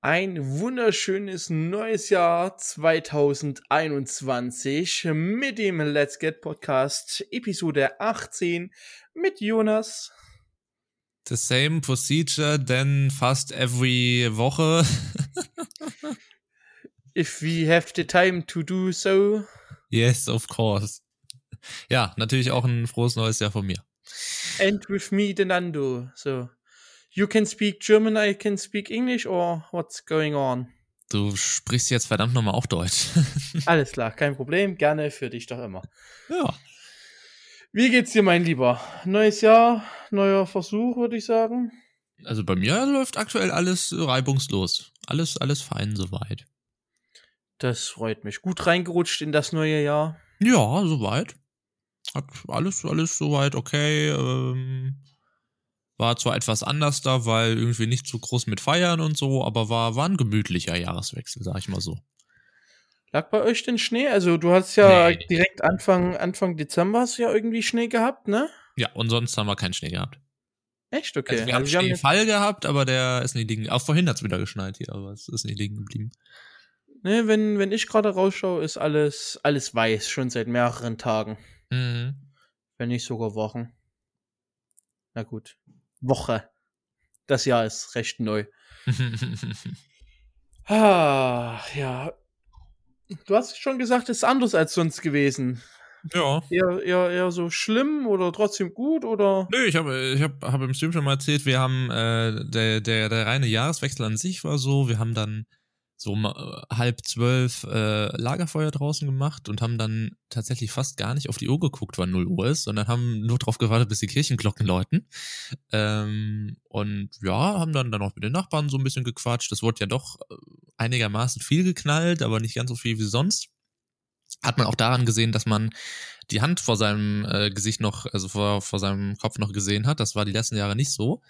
Ein wunderschönes neues Jahr 2021 mit dem Let's Get Podcast Episode 18 mit Jonas. The same procedure then fast every Woche. If we have the time to do so. Yes, of course. Ja, natürlich auch ein frohes neues Jahr von mir. And with me, the Nando. So. You can speak German, I can speak English, or what's going on? Du sprichst jetzt verdammt nochmal auch Deutsch. Alles klar, kein Problem. Gerne für dich doch immer. Ja. Wie geht's dir, mein Lieber? Neues Jahr, neuer Versuch, würde ich sagen. Also bei mir läuft aktuell alles reibungslos. Alles, alles fein soweit. Das freut mich. Gut reingerutscht in das neue Jahr. Ja, soweit. Hat alles, alles soweit okay. Ähm, war zwar etwas anders da, weil irgendwie nicht zu groß mit Feiern und so, aber war, war ein gemütlicher Jahreswechsel, sag ich mal so. Lag bei euch denn Schnee? Also du hast ja Nee. direkt Anfang, Anfang Dezember hast du ja irgendwie Schnee gehabt, ne? Ja, und sonst haben wir keinen Schnee gehabt. Echt? Okay. Also wir haben Also haben jetzt- Schneefall gehabt, aber der ist nicht liegen. Auch vorhin hat's wieder geschneit hier, aber es ist nicht liegen geblieben. ne, wenn, wenn ich gerade rausschaue, ist alles, alles weiß, schon seit mehreren Tagen. Mhm. Wenn nicht sogar Wochen. Na gut. Woche. Das Jahr ist recht neu. Ah, ja. Du hast schon gesagt, es ist anders als sonst gewesen. ja. Eher, eher, eher so schlimm oder trotzdem gut oder? Nö, ich habe ich hab, hab im Stream schon mal erzählt, wir haben äh, der, der, der reine Jahreswechsel an sich war so, wir haben dann so um, äh, halb zwölf äh, Lagerfeuer draußen gemacht und haben dann tatsächlich fast gar nicht auf die Uhr geguckt, wann 0 Uhr ist, sondern haben nur drauf gewartet, bis die Kirchenglocken läuten. Ähm, und ja, haben dann, dann auch mit den Nachbarn so ein bisschen gequatscht. Das wurde ja doch äh, einigermaßen viel geknallt, aber nicht ganz so viel wie sonst. Hat man auch daran gesehen, dass man die Hand vor seinem äh, Gesicht noch, also vor, vor seinem Kopf noch gesehen hat. Das war die letzten Jahre nicht so,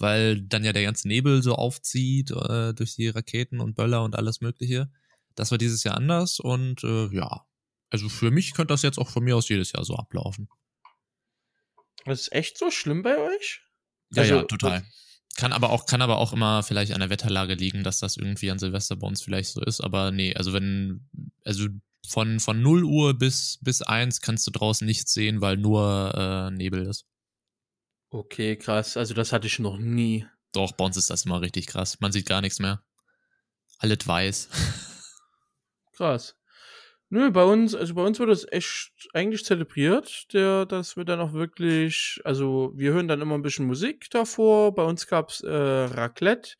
weil dann ja der ganze Nebel so aufzieht äh, durch die Raketen und Böller und alles Mögliche. Das war dieses Jahr anders und äh, ja, also für mich könnte das jetzt auch von mir aus jedes Jahr so ablaufen. Das ist echt so schlimm bei euch? Ja, Also, ja, total. Kann aber auch, kann aber auch immer vielleicht an der Wetterlage liegen, dass das irgendwie an Silvester bei uns vielleicht so ist. Aber nee, also wenn, also von, von 0 Uhr bis, bis 1 kannst du draußen nichts sehen, weil nur äh, Nebel ist. Okay, krass. Also das hatte ich noch nie. Doch, bei uns ist das immer richtig krass. Man sieht gar nichts mehr. Alles weiß. Krass. Nö, bei uns, also bei uns wird das echt eigentlich zelebriert, der, dass wir dann auch wirklich, also wir hören dann immer ein bisschen Musik davor. Bei uns gab's äh, Raclette.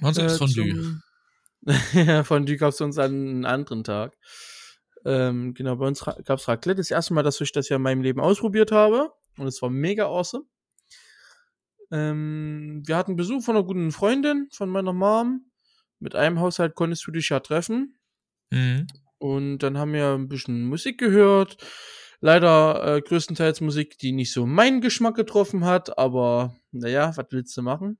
Bei uns ist äh, Fondue. zum- ja, Fondue gab's uns an einem anderen Tag. Ähm, genau, bei uns ra- gab's Raclette. Das erste Mal, dass ich das ja in meinem Leben ausprobiert habe. Und es war mega awesome. Ähm, wir hatten Besuch von einer guten Freundin von meiner Mom. Mit einem Haushalt konntest du dich ja treffen. Mhm. Und dann haben wir ein bisschen Musik gehört. Leider äh, größtenteils Musik, die nicht so meinen Geschmack getroffen hat, aber naja, was willst du machen?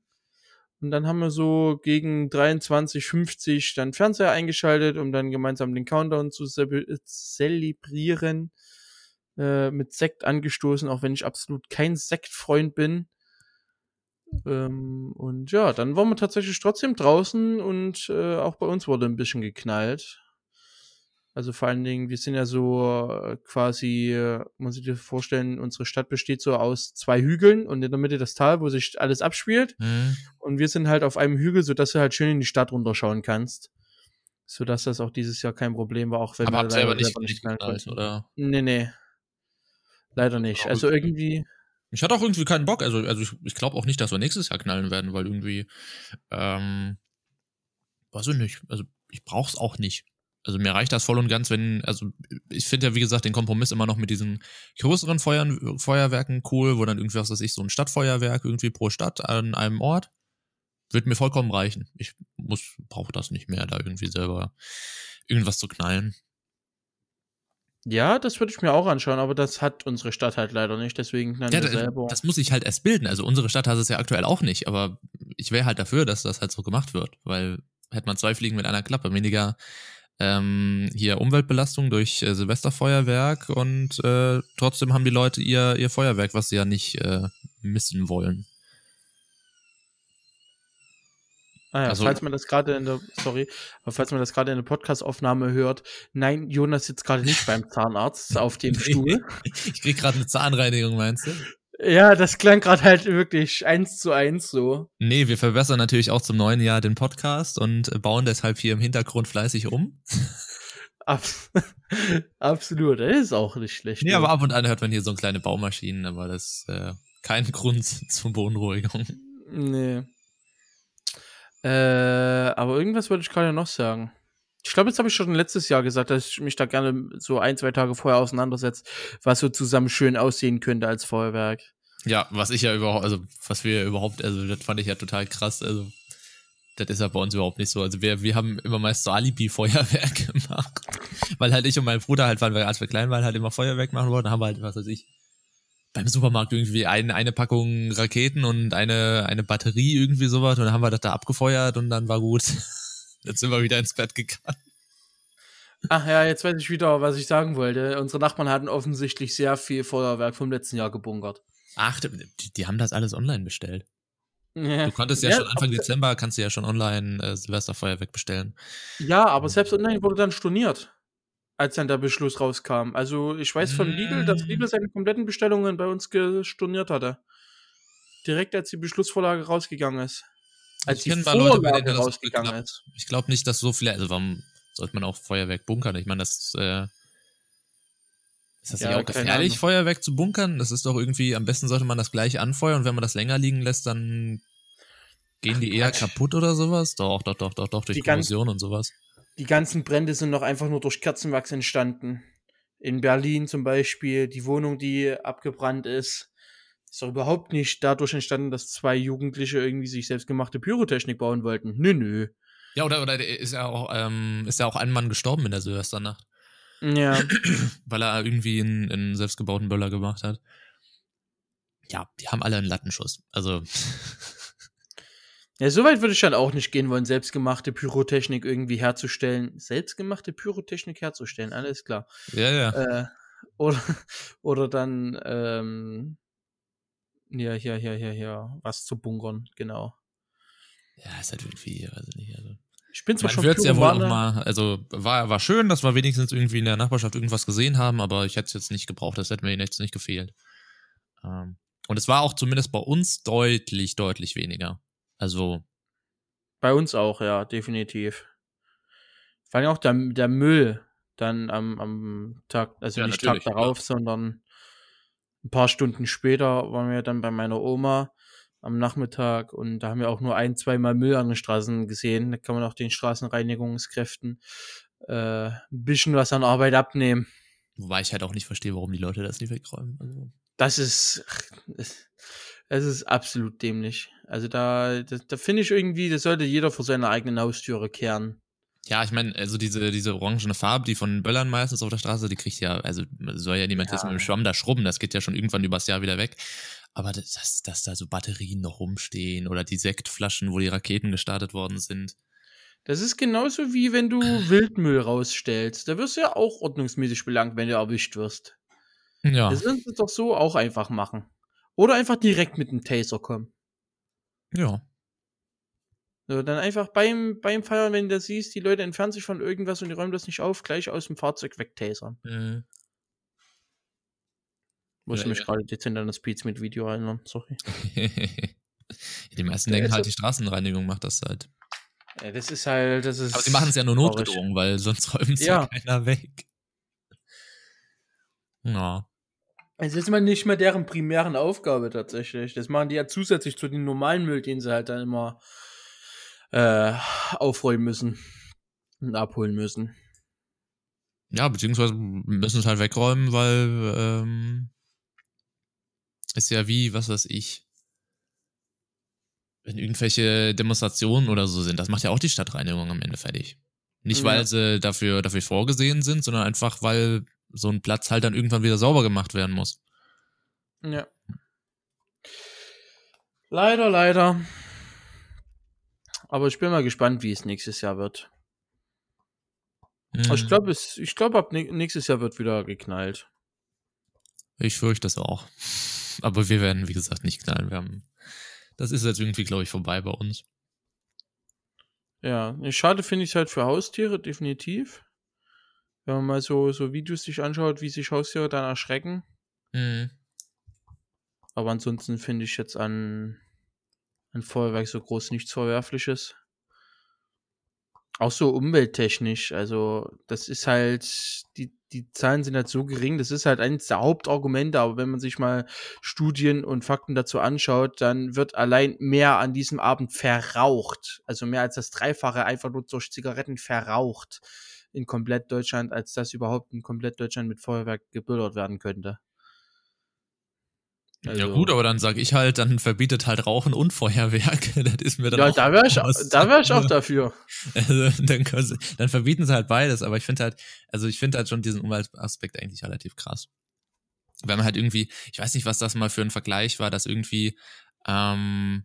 Und dann haben wir so gegen 23.50 dann Fernseher eingeschaltet, um dann gemeinsam den Countdown zu ze- zelebrieren. Äh, mit Sekt angestoßen, auch wenn ich absolut kein Sektfreund bin. Ähm, und ja, dann waren wir tatsächlich trotzdem draußen und äh, auch bei uns wurde ein bisschen geknallt. Also vor allen Dingen, wir sind ja so äh, quasi, äh, muss ich dir vorstellen, unsere Stadt besteht so aus zwei Hügeln und in der Mitte das Tal, wo sich alles abspielt. Mhm. Und wir sind halt auf einem Hügel, sodass du halt schön in die Stadt runterschauen kannst. Sodass das auch dieses Jahr kein Problem war, auch wenn Aber wir selber nicht, nicht knallen konnten. oder? Nee, nee. Leider nicht. Also irgendwie, Ich hatte auch irgendwie keinen Bock. Also, also ich, ich glaube auch nicht, dass wir nächstes Jahr knallen werden, weil irgendwie, ähm, weiß ich nicht. Also ich brauch's auch nicht. Also mir reicht das voll und ganz, wenn, also ich finde ja, wie gesagt, den Kompromiss immer noch mit diesen größeren Feuern, Feuerwerken cool, wo dann irgendwie, was weiß ich, so ein Stadtfeuerwerk irgendwie pro Stadt an einem Ort, wird mir vollkommen reichen. Ich muss, brauche das nicht mehr, da irgendwie selber irgendwas zu knallen. Ja, das würde ich mir auch anschauen, aber das hat unsere Stadt halt leider nicht, deswegen Ja, wir da- selber. das muss ich halt erst bilden. Also unsere Stadt hat es ja aktuell auch nicht, aber ich wäre halt dafür, dass das halt so gemacht wird, weil hätte man zwei Fliegen mit einer Klappe, weniger ähm, hier Umweltbelastung durch äh, Silvesterfeuerwerk und äh, trotzdem haben die Leute ihr, ihr Feuerwerk, was sie ja nicht äh, missen wollen. Ah ja, Also- falls man das gerade in der, sorry, aber falls man das gerade in der Podcast-Aufnahme hört, nein, Jonas sitzt gerade nicht beim Zahnarzt auf dem Stuhl. Ich krieg gerade eine Zahnreinigung, meinst du? Ja, das klang gerade halt wirklich eins zu eins so. Nee, wir verbessern natürlich auch zum neuen Jahr den Podcast und bauen deshalb hier im Hintergrund fleißig um. Abs Absolut, das ist auch nicht schlecht. Nee, du. aber ab und an hört man hier so kleine Baumaschinen, aber das ist äh, kein Grund zur Beunruhigung. Nee. Äh, aber irgendwas wollte ich gerade noch sagen. Ich glaube, jetzt habe ich schon letztes Jahr gesagt, dass ich mich da gerne so ein, zwei Tage vorher auseinandersetze, was so zusammen schön aussehen könnte als Feuerwerk. Ja, was ich ja überhaupt, also was wir überhaupt, also das fand ich ja total krass. Also das ist ja bei uns überhaupt nicht so. Also wir, wir haben immer meist so Alibi-Feuerwerk gemacht. Weil halt ich und mein Bruder halt, wir, als wir klein waren, halt immer Feuerwerk machen wollten, haben wir halt, was weiß ich, beim Supermarkt irgendwie ein, eine Packung Raketen und eine, eine Batterie irgendwie sowas und dann haben wir das da abgefeuert und dann war gut. Jetzt sind wir wieder ins Bett gegangen. Ach ja, jetzt weiß ich wieder, was ich sagen wollte. Unsere Nachbarn hatten offensichtlich sehr viel Feuerwerk vom letzten Jahr gebunkert. Ach, die, die haben das alles online bestellt. Ja, Du konntest ja, Ja, schon Anfang Dezember, kannst du ja schon online äh, Silvesterfeuerwerk bestellen. ja aber selbst online wurde dann storniert, als dann der Beschluss rauskam. Also ich weiß von Lidl, dass Mm. Lidl seine kompletten Bestellungen bei uns gestorniert hatte. Direkt als die Beschlussvorlage rausgegangen ist. Als Ich die mal Leute, bei denen Vorlage rausgegangen ist. Ich glaube nicht, dass so viele, also warum sollte man auch Feuerwerk bunkern? Ich meine, das äh, ist das Ja, nicht auch gefährlich. Feuerwerk zu bunkern? Das ist doch irgendwie, am besten sollte man das gleich anfeuern und wenn man das länger liegen lässt, dann gehen die eher Quatsch. kaputt oder sowas? Doch, doch, doch, doch, doch, durch Die Korrosion und sowas. Die ganzen Brände sind noch einfach nur durch Kerzenwachs entstanden. In Berlin zum Beispiel, die Wohnung, die abgebrannt ist, ist doch überhaupt nicht dadurch entstanden, dass zwei Jugendliche irgendwie sich selbstgemachte Pyrotechnik bauen wollten. Nö, nö. Ja, oder, oder ist ja auch, ähm, ist ja auch ein Mann gestorben in der Silvesternacht, Ja, weil er irgendwie einen, einen selbstgebauten Böller gemacht hat. Ja, die haben alle einen Lattenschuss. Also, ja so weit würde ich dann auch nicht gehen wollen, selbstgemachte Pyrotechnik irgendwie herzustellen. Selbstgemachte Pyrotechnik herzustellen, alles klar. ja, ja. Äh, oder, oder dann, ähm, ja, hier, hier, hier, hier, was zu bunkern, genau. Ja, ist halt irgendwie, weiß ich nicht, also. Ich bin zwar Man schon wird es ja wohl auch mal, also war, war schön, dass wir wenigstens irgendwie in der Nachbarschaft irgendwas gesehen haben, aber ich hätte es jetzt nicht gebraucht, das hätte mir jetzt nicht gefehlt. Ähm, und es war auch zumindest bei uns deutlich, deutlich weniger. Also, Bei uns auch, ja, definitiv. Vor allem auch der, der Müll dann am, am Tag, also Ja, nicht Tag darauf, sondern ein paar Stunden später waren wir dann bei meiner Oma am Nachmittag und da haben wir auch nur ein, zweimal Müll an den Straßen gesehen. Da kann man auch den Straßenreinigungskräften äh, ein bisschen was an Arbeit abnehmen. wobei ich halt auch nicht verstehe, warum die Leute das nicht wegräumen. Also, Das ist, es es ist absolut dämlich. Also da, da, da finde ich irgendwie, das sollte jeder vor seiner eigenen Haustüre kehren. ja, ich meine, also diese, diese orangene Farbe, die von Böllern meistens auf der Straße, die kriegt ja, also soll ja niemand Ja. jetzt mit dem Schwamm da schrubben, das geht ja schon irgendwann übers Jahr wieder weg. Aber das, dass, dass da so Batterien noch rumstehen oder die Sektflaschen, wo die Raketen gestartet worden sind. Das ist genauso wie wenn du Wildmüll rausstellst. Da wirst du ja auch ordnungsmäßig belangt, wenn du erwischt wirst. Ja, Das ist doch so auch einfach machen. Oder einfach direkt mit dem Taser kommen. ja. So, dann einfach beim, beim Feiern, wenn du siehst, die Leute entfernen sich von irgendwas und die räumen das nicht auf, gleich aus dem Fahrzeug wegtasern. Mhm. Muss ich mich ja. gerade dezent an das Beats mit Video erinnern, sorry. die meisten denken ist halt, die Straßenreinigung macht das halt. Ja, das ist halt, das ist. Aber sie machen es ja nur notgedrungen, weil sonst räumt es ja. Ja. keiner weg. Ja. Es ist mal nicht mehr deren primären Aufgabe tatsächlich. Das machen die ja zusätzlich zu dem normalen Müll, den sie halt dann immer äh, aufräumen müssen und abholen müssen. Ja, beziehungsweise müssen es halt wegräumen, weil ähm, ist ja wie, was weiß ich, wenn irgendwelche Demonstrationen oder so sind, das macht ja auch die Stadtreinigung am Ende fertig. Nicht, Ja. weil sie dafür, dafür vorgesehen sind, sondern einfach, weil so ein Platz halt dann irgendwann wieder sauber gemacht werden muss. Ja. Leider, leider. Aber ich bin mal gespannt, wie es nächstes Jahr wird. Ich Mhm. glaube, es, ich glaube, ab nä- nächstes Jahr wird wieder geknallt. Ich fürchte es auch. Aber wir werden, wie gesagt, nicht knallen. Wir haben, das ist jetzt irgendwie, glaube ich, vorbei bei uns. Ja, schade finde ich es halt für Haustiere, definitiv. Wenn man mal so, so Videos sich anschaut, wie sich Haustiere dann erschrecken. Mhm. Aber ansonsten finde ich jetzt an, an Feuerwerk so groß nichts Verwerfliches. Auch so umwelttechnisch, also das ist halt, die, die Zahlen sind halt so gering, das ist halt eines der Hauptargumente, aber wenn man sich mal Studien und Fakten dazu anschaut, dann wird allein mehr an diesem Abend verraucht, also mehr als das Dreifache einfach nur durch Zigaretten verraucht in komplett Deutschland, als das überhaupt in komplett Deutschland mit Feuerwerk gebildert werden könnte. Also, ja gut, aber dann sage ich halt, dann verbietet halt Rauchen und Feuerwerk. Das ist mir dann ja, da wäre ich, da wär ich auch dafür. Also, dann, sie, dann, verbieten sie halt beides, aber ich finde halt, also ich finde halt schon diesen Umweltaspekt eigentlich relativ krass. Wenn man halt irgendwie, ich weiß nicht, was das mal für ein Vergleich war, dass irgendwie, ähm,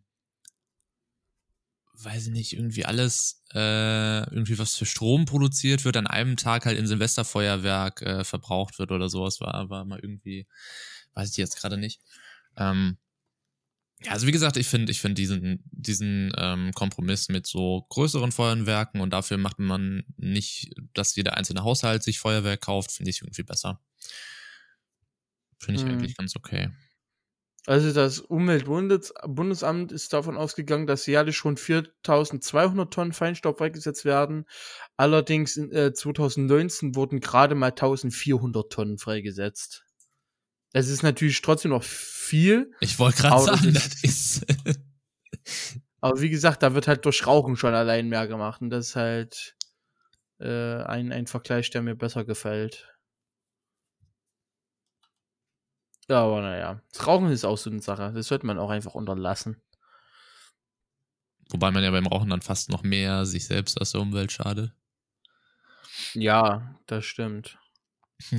weiß ich nicht, irgendwie alles, äh, irgendwie was für Strom produziert wird, an einem Tag halt in Silvesterfeuerwerk äh, verbraucht wird oder sowas, war, war mal irgendwie, weiß ich jetzt gerade nicht. Ähm, ja, also wie gesagt, ich finde, ich finde diesen, diesen ähm, Kompromiss mit so größeren Feuerwerken und dafür macht man nicht, dass jeder einzelne Haushalt sich Feuerwerk kauft, finde ich irgendwie besser. Finde ich hm. eigentlich ganz okay. Also das Umweltbundesamt ist davon ausgegangen, dass jährlich schon 4200 Tonnen Feinstaub freigesetzt werden. Allerdings in äh, 2019 wurden gerade mal 1400 Tonnen freigesetzt. Es ist natürlich trotzdem noch viel. Ich wollte gerade sagen, das ist. aber wie gesagt, da wird halt durch Rauchen schon allein mehr gemacht. Und das ist halt äh, ein, ein Vergleich, der mir besser gefällt. Ja, aber naja. Das Rauchen ist auch so eine Sache. Das sollte man auch einfach unterlassen. Wobei man ja beim Rauchen dann fast noch mehr sich selbst als der Umwelt schadet. Ja, das stimmt.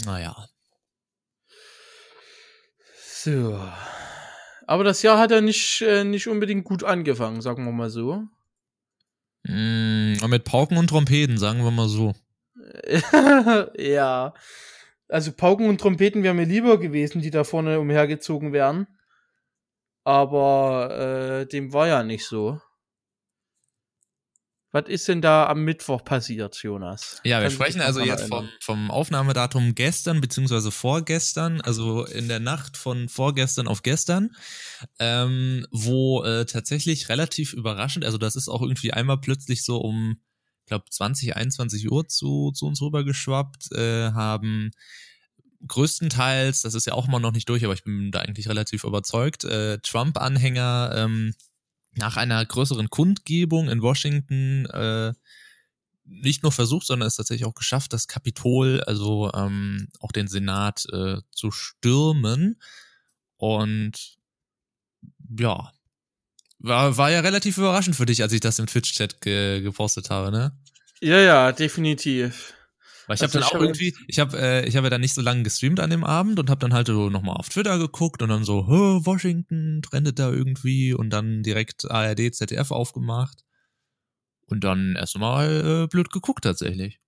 Naja. So. Aber das Jahr hat ja nicht, äh, nicht unbedingt gut angefangen, sagen wir mal so. Mm, mit Pauken und Trompeten, sagen wir mal so. ja. Also Pauken und Trompeten wären mir lieber gewesen, die da vorne umhergezogen wären. Aber äh, dem war ja nicht so. Was ist denn da am Mittwoch passiert, Jonas? Ja, wir Kann sprechen also jetzt vom, vom, Aufnahmedatum gestern beziehungsweise vorgestern, also in der Nacht von vorgestern auf gestern, ähm, wo äh, tatsächlich relativ überraschend, also das ist auch irgendwie einmal plötzlich so um, glaube 20, 21 Uhr zu, zu uns rübergeschwappt, äh, haben größtenteils, das ist ja auch immer noch nicht durch, aber ich bin da eigentlich relativ überzeugt, äh, Trump-Anhänger ähm, nach einer größeren Kundgebung in Washington äh, nicht nur versucht, sondern es tatsächlich auch geschafft, das Kapitol, also ähm, auch den Senat äh, zu stürmen. Und ja, war, war ja relativ überraschend für dich, als ich das im Twitch-Chat ge gepostet habe, ne? Ja, ja, definitiv. Weil ich also habe dann auch irgendwie, ich habe äh, ich habe ja dann nicht so lange gestreamt an dem Abend und habe dann halt so nochmal auf Twitter geguckt und dann so, Washington trendet da irgendwie und dann direkt ARD, ZDF aufgemacht und dann erstmal äh, blöd geguckt tatsächlich.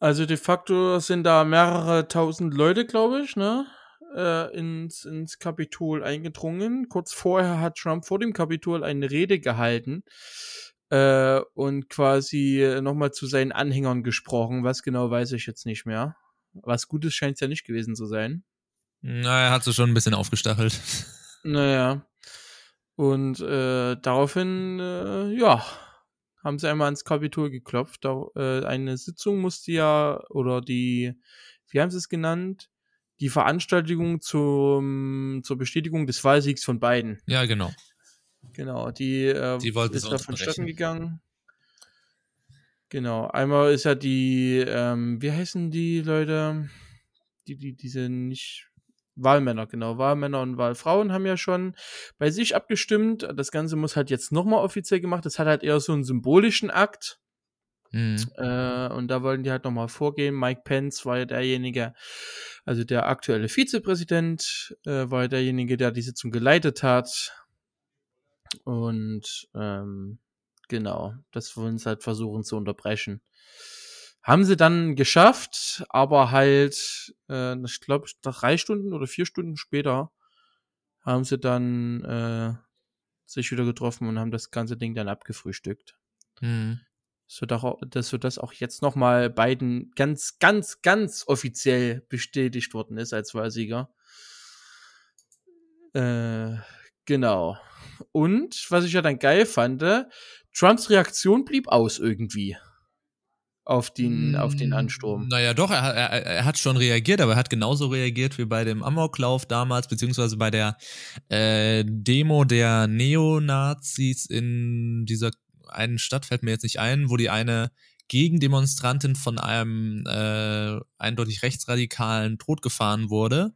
Also de facto sind da mehrere tausend Leute, glaube ich, ne? Äh, ins, ins Kapitol eingedrungen. Kurz vorher hat Trump vor dem Kapitol eine Rede gehalten äh, und quasi nochmal zu seinen Anhängern gesprochen. Was genau weiß ich jetzt nicht mehr. Was Gutes scheint es ja nicht gewesen zu sein. Na, er hat sie schon ein bisschen aufgestachelt. Naja. Und äh, daraufhin, äh, ja, haben sie einmal ans Kapitol geklopft. Da, äh, eine Sitzung musste ja, oder die, wie haben sie es genannt? Die Veranstaltung zum, zur Bestätigung des Wahlsiegs von beiden. Ja, genau. Genau, die, äh, die ist da vonstatten gegangen. Genau, einmal ist ja die, ähm, wie heißen die Leute? Die, die, diese nicht Wahlmänner, genau. Wahlmänner und Wahlfrauen haben ja schon bei sich abgestimmt. Das Ganze muss halt jetzt nochmal offiziell gemacht. Das hat halt eher so einen symbolischen Akt. Mhm. Äh, und da wollten die halt nochmal vorgehen. Mike Pence war ja derjenige, also der aktuelle Vizepräsident, äh, war derjenige, der die Sitzung geleitet hat. Und ähm, genau, das wollen sie halt versuchen zu unterbrechen. Haben sie dann geschafft, aber halt, äh, ich glaube, drei Stunden oder vier Stunden später haben sie dann äh, sich wieder getroffen und haben das ganze Ding dann abgefrühstückt. Mhm. Sodass, sodass auch jetzt nochmal beiden ganz, ganz, ganz offiziell bestätigt worden ist als Wahlsieger. Äh, genau. Und was ich ja dann geil fand, Trumps Reaktion blieb aus irgendwie auf den, auf den Ansturm. Naja, doch, er, er, er hat schon reagiert, aber er hat genauso reagiert wie bei dem Amoklauf damals, beziehungsweise bei der äh, Demo der Neonazis in dieser einen Stadt, fällt mir jetzt nicht ein, wo die eine Gegendemonstrantin von einem äh, eindeutig rechtsradikalen totgefahren wurde.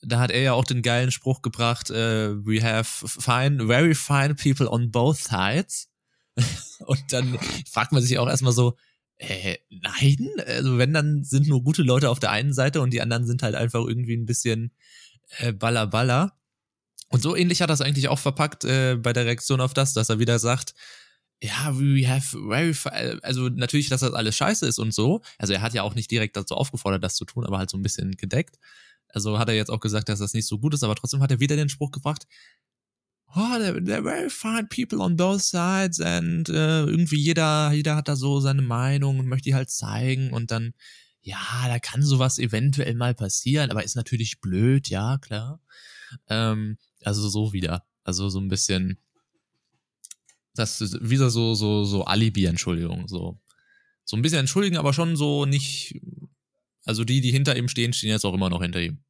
Da hat er ja auch den geilen Spruch gebracht, äh, we have fine, very fine people on both sides. Und dann fragt man sich auch erstmal so, äh, nein, also wenn, dann sind nur gute Leute auf der einen Seite und die anderen sind halt einfach irgendwie ein bisschen äh, baller baller. Und so ähnlich hat er es eigentlich auch verpackt äh, bei der Reaktion auf das, dass er wieder sagt, ja, we have very, also natürlich, dass das alles scheiße ist und so. Also er hat ja auch nicht direkt dazu aufgefordert, das zu tun, aber halt so ein bisschen gedeckt. Also hat er jetzt auch gesagt, dass das nicht so gut ist, aber trotzdem hat er wieder den Spruch gebracht, oh, they're, they're very fine people on both sides and äh, irgendwie jeder, jeder hat da so seine Meinung und möchte die halt zeigen und dann, ja, da kann sowas eventuell mal passieren, aber ist natürlich blöd, ja, klar. Ähm, also so wieder. Also so ein bisschen, das ist wieder so, so, so Alibi-Entschuldigung, so. So ein bisschen entschuldigen, aber schon so nicht, also die, die hinter ihm stehen, stehen jetzt auch immer noch hinter ihm.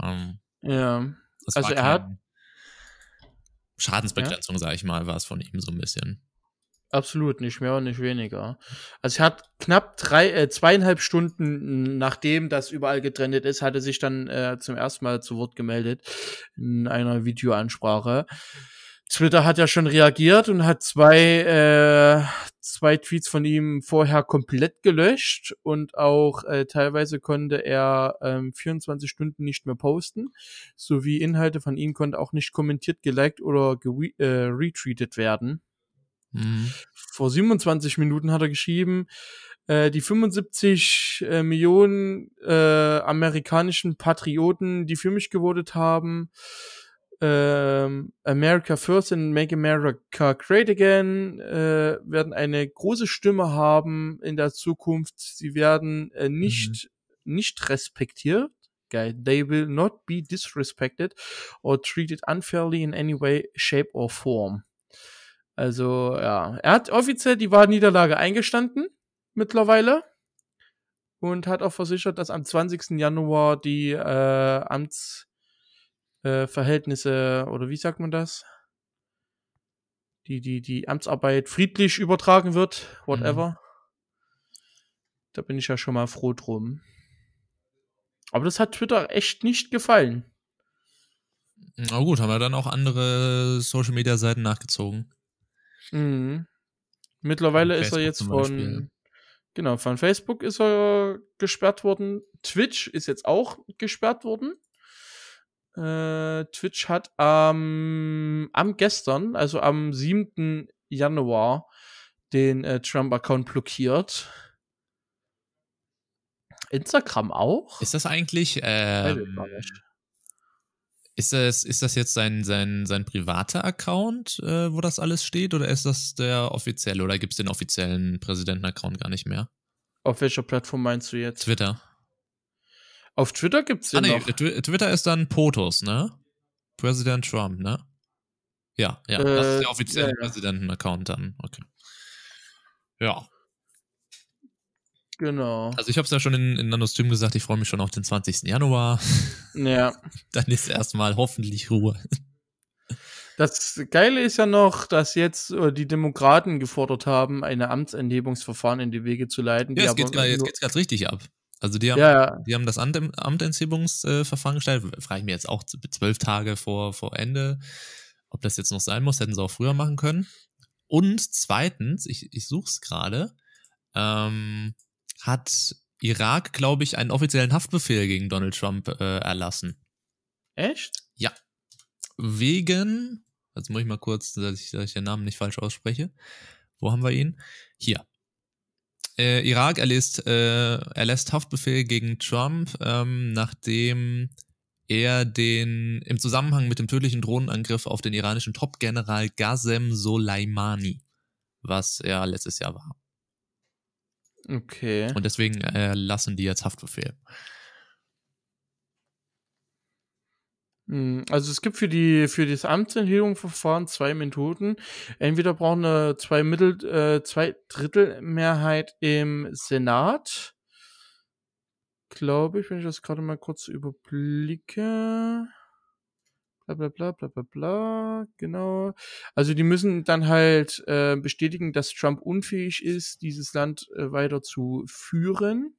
Ähm, ja. Also er hat, Schadensbegrenzung, ja. sage ich mal, war es von ihm so ein bisschen. Absolut, nicht mehr und nicht weniger. Also er hat knapp drei, äh, zweieinhalb Stunden, nachdem das überall getrennt ist, hatte sich dann äh, zum ersten Mal zu Wort gemeldet in einer Videoansprache. Twitter hat ja schon reagiert und hat zwei, äh, zwei Tweets von ihm vorher komplett gelöscht und auch äh, teilweise konnte er ähm, 24 Stunden nicht mehr posten, sowie Inhalte von ihm konnte auch nicht kommentiert, geliked oder äh, retweetet werden. Mhm. Vor 27 Minuten hat er geschrieben, äh, die 75 äh, Millionen äh, amerikanischen Patrioten, die für mich gewotet haben, ähm, America First and Make America Great Again äh, werden eine große Stimme haben in der Zukunft. Sie werden äh, nicht, mhm. nicht respektiert. Geil. They will not be disrespected or treated unfairly in any way, shape or form. Also, ja. Er hat offiziell die Wahlniederlage eingestanden, mittlerweile. Und hat auch versichert, dass am 20. Januar die äh, Amts äh, oder wie sagt man das? Die, die, die Amtsarbeit friedlich übertragen wird, whatever. Mhm. Da bin ich ja schon mal froh drum. Aber das hat Twitter echt nicht gefallen. Na gut, haben wir dann auch andere Social Media Seiten nachgezogen. Mhm. Mittlerweile ist er jetzt von, genau, von Facebook ist er gesperrt worden. Twitch ist jetzt auch gesperrt worden. Äh, Twitch hat ähm, am gestern, also am 7. Januar, den äh, Trump-Account blockiert. Instagram auch? Ist das eigentlich. Ähm, ist das, ist das jetzt sein, sein, sein privater Account, äh, wo das alles steht, oder ist das der offizielle? Oder gibt es den offiziellen Präsidenten-Account gar nicht mehr? Auf welcher Plattform meinst du jetzt? Twitter. Auf Twitter gibt's ja ah, nee, noch. Twitter ist dann POTUS, ne? Präsident Trump, ne? Ja, ja. Äh, das ist der offizielle ja, ja. Präsidenten-Account dann. Okay. Ja. Genau. Also ich habe es ja schon in, in Nanostream gesagt, ich freue mich schon auf den 20. Januar. Ja. dann ist erstmal hoffentlich Ruhe. Das Geile ist ja noch, dass jetzt äh, die Demokraten gefordert haben, eine Amtsenthebungsverfahren in die Wege zu leiten. Ja, jetzt geht's gerade richtig ab. Also die haben, ja. die haben das Amt, Amtenthebungsverfahren gestellt. Frage ich mir jetzt auch zwölf Tage vor, vor Ende, ob das jetzt noch sein muss. Hätten sie auch früher machen können. Und zweitens, ich, ich suche es gerade, ähm, hat Irak, glaube ich, einen offiziellen Haftbefehl gegen Donald Trump äh, erlassen. Echt? Ja. Wegen, jetzt muss ich mal kurz, dass ich, dass ich den Namen nicht falsch ausspreche. Wo haben wir ihn? Hier äh, Irak erlässt, äh, erlässt Haftbefehl gegen Trump, ähm, nachdem er den im Zusammenhang mit dem tödlichen Drohnenangriff auf den iranischen Top-General Ghasem Soleimani, was er letztes Jahr war. Okay. Und deswegen erlassen die jetzt Haftbefehl. Hm, also es gibt für die für das Amtsenthebungsverfahren zwei Methoden. Entweder brauchen eine zwei Mittel äh, zwei Drittel Mehrheit im Senat, glaube ich, wenn ich das gerade mal kurz überblicke. Bla bla bla bla bla bla. Genau. Also die müssen dann halt äh, bestätigen, dass Trump unfähig ist, dieses Land äh, weiter zu führen.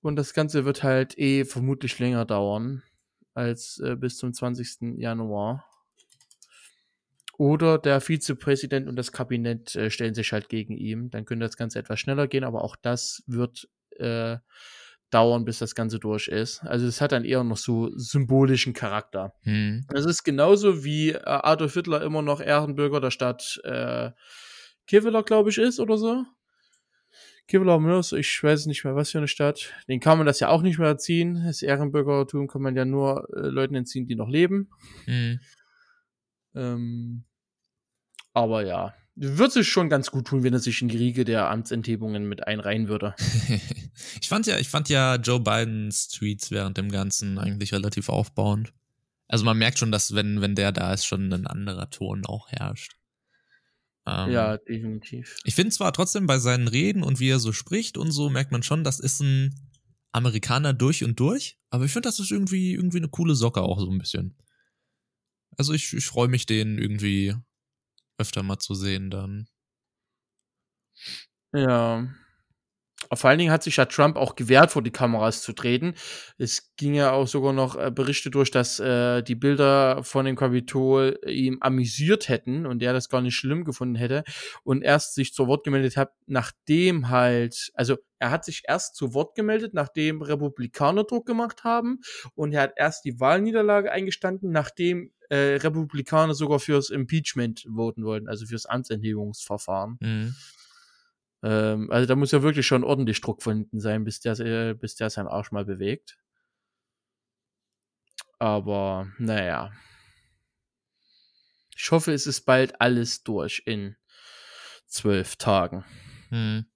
Und das Ganze wird halt eh vermutlich länger dauern als äh, bis zum 20. Januar. Oder der Vizepräsident und das Kabinett äh, stellen sich halt gegen ihn. Dann könnte das Ganze etwas schneller gehen, aber auch das wird äh, dauern, bis das Ganze durch ist. Also es hat dann eher noch so symbolischen Charakter. Hm. Das ist genauso wie äh, Adolf Hitler immer noch Ehrenbürger der Stadt äh, Kevlar, glaube ich, ist oder so. Kevlar Mörs, ich weiß nicht mehr, was für eine Stadt. Den kann man das ja auch nicht mehr erziehen. Das Ehrenbürgertum kann man ja nur äh, Leuten entziehen, die noch leben. Hm. Ähm, aber ja, wird sich schon ganz gut tun, wenn er sich in die Riege der Amtsenthebungen mit einreihen würde. ich fand ja, ich fand ja Joe Bidens Tweets während dem Ganzen eigentlich relativ aufbauend. Also man merkt schon, dass wenn, wenn der da ist, schon ein anderer Ton auch herrscht. Ähm, ja, definitiv. Ich finde zwar trotzdem bei seinen Reden und wie er so spricht und so, merkt man schon, das ist ein Amerikaner durch und durch, aber ich finde, das ist irgendwie, irgendwie eine coole Socke auch so ein bisschen. Also ich, ich freue mich, den irgendwie öfter mal zu sehen dann. Ja. Vor allen Dingen hat sich ja Trump auch gewehrt, vor die Kameras zu treten. Es ging ja auch sogar noch äh, Berichte durch, dass äh, die Bilder von dem Kapitol ihm amüsiert hätten und er das gar nicht schlimm gefunden hätte und erst sich zu Wort gemeldet hat, nachdem halt, also er hat sich erst zu Wort gemeldet, nachdem Republikaner Druck gemacht haben und er hat erst die Wahlniederlage eingestanden, nachdem äh, Republikaner sogar fürs Impeachment voten wollten, also fürs Amtsenthebungsverfahren. Mhm. Ähm, also da muss ja wirklich schon ordentlich Druck von hinten sein, bis der, äh, bis der seinen Arsch mal bewegt. Aber naja. Ich hoffe, es ist bald alles durch in zwölf Tagen. Mhm.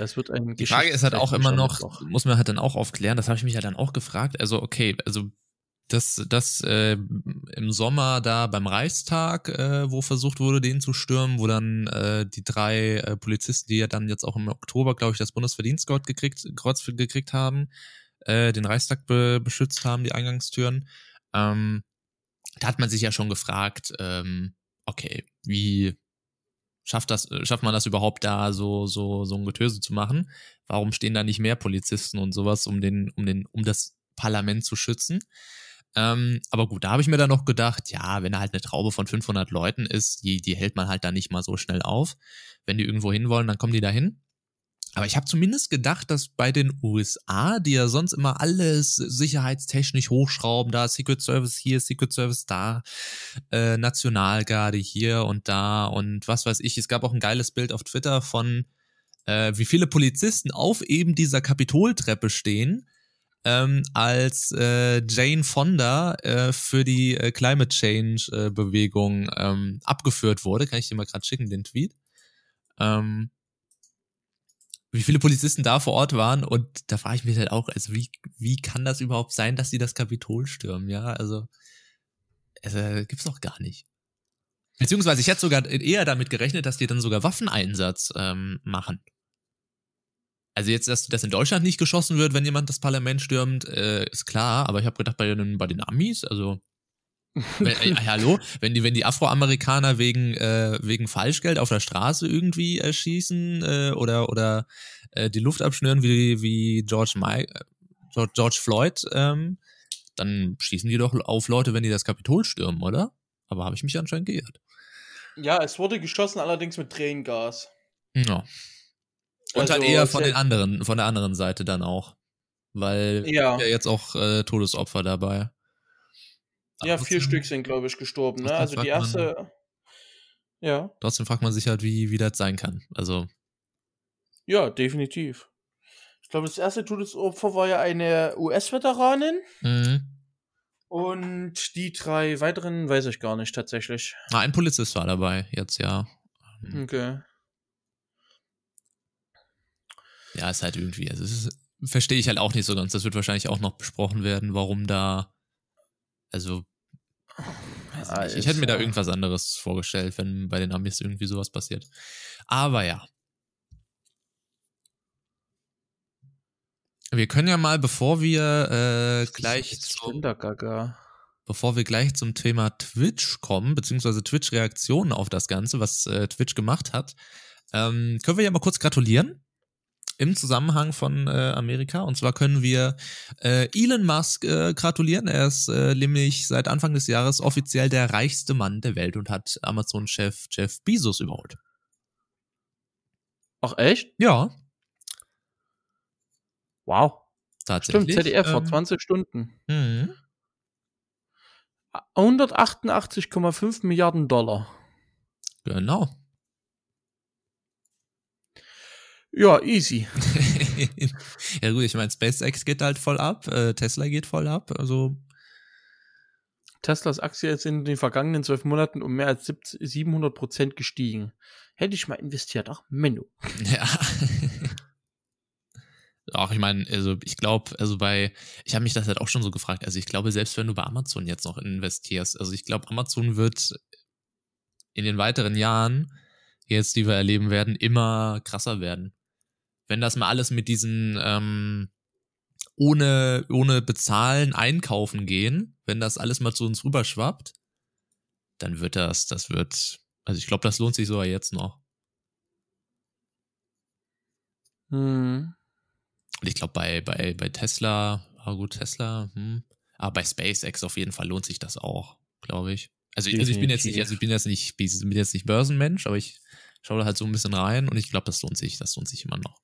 Das wird ein Die Frage ist halt auch immer noch, noch, muss man halt dann auch aufklären, das habe ich mich ja dann auch gefragt. Also, okay, also das, das äh, im Sommer da beim Reichstag, äh, wo versucht wurde, den zu stürmen, wo dann äh, die drei äh, Polizisten, die ja dann jetzt auch im Oktober, glaube ich, das Bundesverdienstkreuz gekriegt, Kreuz gekriegt haben, äh, den Reichstag be beschützt haben, die Eingangstüren. Ähm, da hat man sich ja schon gefragt, ähm, okay, wie schafft das, schafft man das überhaupt da so, so, so ein Getöse zu machen? Warum stehen da nicht mehr Polizisten und sowas, um den, um den, um das Parlament zu schützen? Ähm, aber gut, da habe ich mir dann noch gedacht, ja, wenn da halt eine Traube von 500 Leuten ist, die, die hält man halt da nicht mal so schnell auf. Wenn die irgendwo hinwollen, dann kommen die da hin. Aber ich habe zumindest gedacht, dass bei den USA, die ja sonst immer alles sicherheitstechnisch hochschrauben, da Secret Service hier, Secret Service da, äh, Nationalgarde hier und da und was weiß ich. Es gab auch ein geiles Bild auf Twitter von, äh, wie viele Polizisten auf eben dieser Kapitoltreppe stehen ähm, als äh, Jane Fonda äh, für die äh, Climate Change äh, Bewegung ähm, abgeführt wurde. Kann ich dir mal gerade schicken, den Tweet. Ähm, wie viele Polizisten da vor Ort waren und da frage ich mich halt auch, also wie, wie kann das überhaupt sein, dass sie das Kapitol stürmen, ja, also, also gibt's doch gar nicht. Beziehungsweise ich hätte sogar eher damit gerechnet, dass die dann sogar Waffeneinsatz ähm, machen. Also jetzt, dass das in Deutschland nicht geschossen wird, wenn jemand das Parlament stürmt, äh, ist klar, aber ich habe gedacht, bei den, bei den Amis, also wenn, äh, hallo, wenn die, wenn die Afroamerikaner wegen, äh, wegen Falschgeld auf der Straße irgendwie äh, schießen äh, oder, oder äh, die Luft abschnüren wie, wie George, Mike, äh, George, George Floyd, ähm, dann schießen die doch auf Leute, wenn die das Kapitol stürmen, oder? Aber habe ich mich anscheinend geirrt. Ja, es wurde geschossen, allerdings mit Tränengas. Ja. Und also, halt eher von den anderen, von der anderen Seite dann auch. Weil ja, ja jetzt auch äh, Todesopfer dabei. Ja, trotzdem, vier Stück sind, glaube ich, gestorben. Ne? Also die erste. Man, ja. Trotzdem fragt man sich halt, wie, wie das sein kann. Also. Ja, definitiv. glaube, das erste Todesopfer war ja eine US-Veteranin. Mhm. Und die drei weiteren weiß ich gar nicht tatsächlich. Ah, ein Polizist war dabei, jetzt ja. Okay. Ja, ist halt irgendwie, also es ist, verstehe ich halt auch nicht so ganz. Das wird wahrscheinlich auch noch besprochen werden, warum da, also, ich, Ah, ich hätte mir da irgendwas anderes vorgestellt, wenn bei den Amis irgendwie sowas passiert. Aber ja. Wir können ja mal, bevor wir äh, gleich zum, bevor wir gleich zum Thema Twitch kommen, beziehungsweise Twitch-Reaktionen auf das Ganze, was äh, Twitch gemacht hat, ähm, können wir ja mal kurz gratulieren im Zusammenhang von äh, Amerika. Und zwar können wir äh, Elon Musk äh, gratulieren. Er ist äh, nämlich seit Anfang des Jahres offiziell der reichste Mann der Welt und hat Amazon-Chef Jeff Bezos überholt. Ach, echt? Ja, Wow. tatsächlich. Stimmt, ZDF vor ähm, 20 Stunden. mhm. 188,5 Milliarden Dollar. Genau. Ja, easy. ja gut, ich meine, SpaceX geht halt voll ab, äh, Tesla geht voll ab, also Teslas Aktie ist in den vergangenen zwölf Monaten um mehr als 70 700 Prozent gestiegen. Hätte ich mal investiert. Ach, Menno. Ja. Auch ich meine, also ich glaube, also bei, ich habe mich das halt auch schon so gefragt. Also ich glaube, selbst wenn du bei Amazon jetzt noch investierst, also ich glaube, Amazon wird in den weiteren Jahren, jetzt die wir erleben werden, immer krasser werden. Wenn das mal alles mit diesen ähm, ohne, ohne bezahlen einkaufen gehen, wenn das alles mal zu uns rüberschwappt, dann wird das, das wird, also ich glaube, das lohnt sich sogar jetzt noch. Hm. Und ich glaube, bei, bei, bei Tesla, ah gut, Tesla, hm. Aber bei SpaceX auf jeden Fall lohnt sich das auch, glaube ich. Also, ich- also ich bin jetzt nicht, also ich bin jetzt nicht, bin jetzt nicht Börsenmensch, aber ich schaue da halt so ein bisschen rein und ich glaube, das lohnt sich, das lohnt sich immer noch.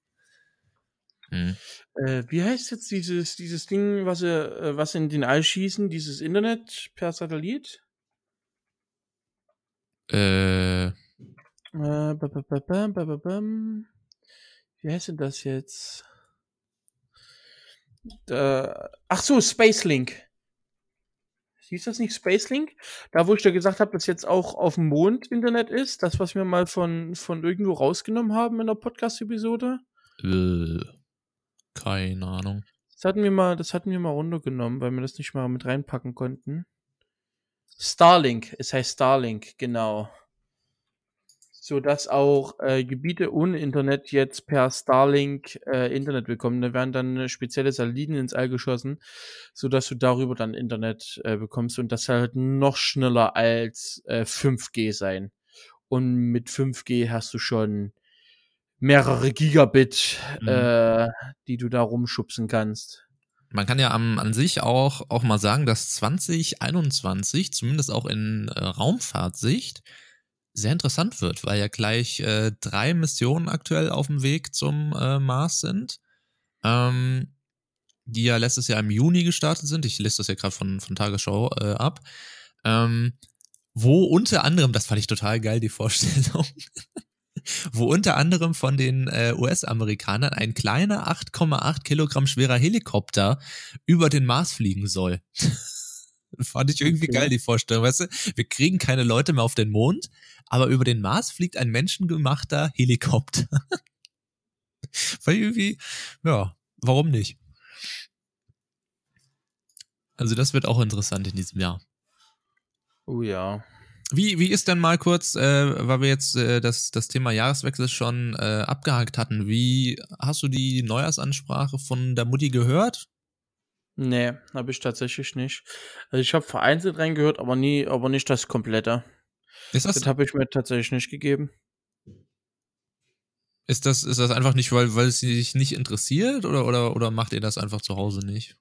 Hm. Äh, wie heißt jetzt dieses, dieses Ding, was, äh, was in den All schießen, dieses Internet per Satellit? Äh, Äh. Wie heißt denn das jetzt? Äh, ach so, Spacelink. Hieß das nicht Spacelink? Da, wo ich dir gesagt habe, dass jetzt auch auf dem Mond Internet ist, das, was wir mal von, von irgendwo rausgenommen haben in der Podcast-Episode. äh, keine Ahnung. Das hatten wir mal, das hatten wir mal runtergenommen, weil wir das nicht mal mit reinpacken konnten. Starlink, es heißt Starlink, genau. So dass auch äh, Gebiete ohne Internet jetzt per Starlink äh, Internet bekommen. Da werden dann äh, spezielle Satelliten ins All geschossen, so dass du darüber dann Internet äh, bekommst und das halt noch schneller als äh, 5G sein. Und mit 5G hast du schon mehrere Gigabit, Mhm. äh, die du da rumschubsen kannst. Man kann ja am, an sich auch, auch mal sagen, dass 2021, zumindest auch in äh, Raumfahrtsicht, sehr interessant wird, weil ja gleich äh, drei Missionen aktuell auf dem Weg zum äh, Mars sind, ähm, die ja letztes Jahr im Juni gestartet sind. Ich lese das ja gerade von, von Tagesschau äh, ab. Ähm, wo unter anderem, das fand ich total geil, die Vorstellung, wo unter anderem von den äh, US-Amerikanern ein kleiner 8,8 Kilogramm schwerer Helikopter über den Mars fliegen soll. Fand ich irgendwie Okay. geil, die Vorstellung. Weißt du, wir kriegen keine Leute mehr auf den Mond, aber über den Mars fliegt ein menschengemachter Helikopter. Ich irgendwie, ja, warum nicht? Also das wird auch interessant in diesem Jahr. Oh ja. Wie, wie ist denn mal kurz, äh, weil wir jetzt äh, das, das Thema Jahreswechsel schon äh, abgehakt hatten, wie hast du die Neujahrsansprache von der Mutti gehört? Nee, habe ich tatsächlich nicht. Also ich habe vereinzelt reingehört, aber nie, aber nicht das komplette. Ist das, Das habe ich mir tatsächlich nicht gegeben. ist das, ist das einfach nicht, weil, weil es dich nicht interessiert oder, oder, oder macht ihr das einfach zu Hause nicht?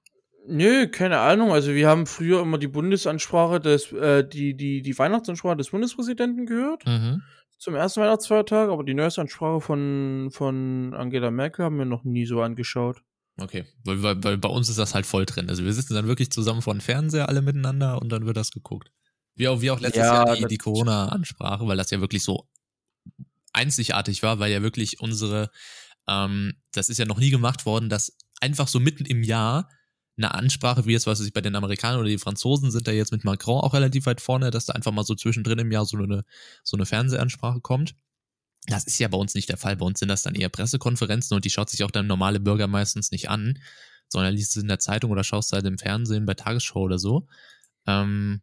Nö, keine Ahnung. Also wir haben früher immer die Bundesansprache des, äh, die, die, die Weihnachtsansprache des Bundespräsidenten gehört. Mhm. Zum ersten Weihnachtsfeiertag, aber die neueste Ansprache von, von Angela Merkel haben wir noch nie so angeschaut. Okay, weil, weil, weil bei uns ist das halt voll drin. Also wir sitzen dann wirklich zusammen vor dem Fernseher alle miteinander und dann wird das geguckt. Wie auch, wie auch letztes Ja, Jahr die, die Corona-Ansprache, weil das ja wirklich so einzigartig war, weil ja wirklich unsere Ähm, das ist ja noch nie gemacht worden, dass einfach so mitten im Jahr eine Ansprache, wie jetzt, was weiß ich, bei den Amerikanern oder die Franzosen sind da jetzt mit Macron auch relativ weit vorne, dass da einfach mal so zwischendrin im Jahr so eine, so eine Fernsehansprache kommt. Das ist ja bei uns nicht der Fall. Bei uns sind das dann eher Pressekonferenzen und die schaut sich auch der normale Bürger meistens nicht an, sondern liest es in der Zeitung oder schaust halt im Fernsehen bei Tagesschau oder so. Ähm,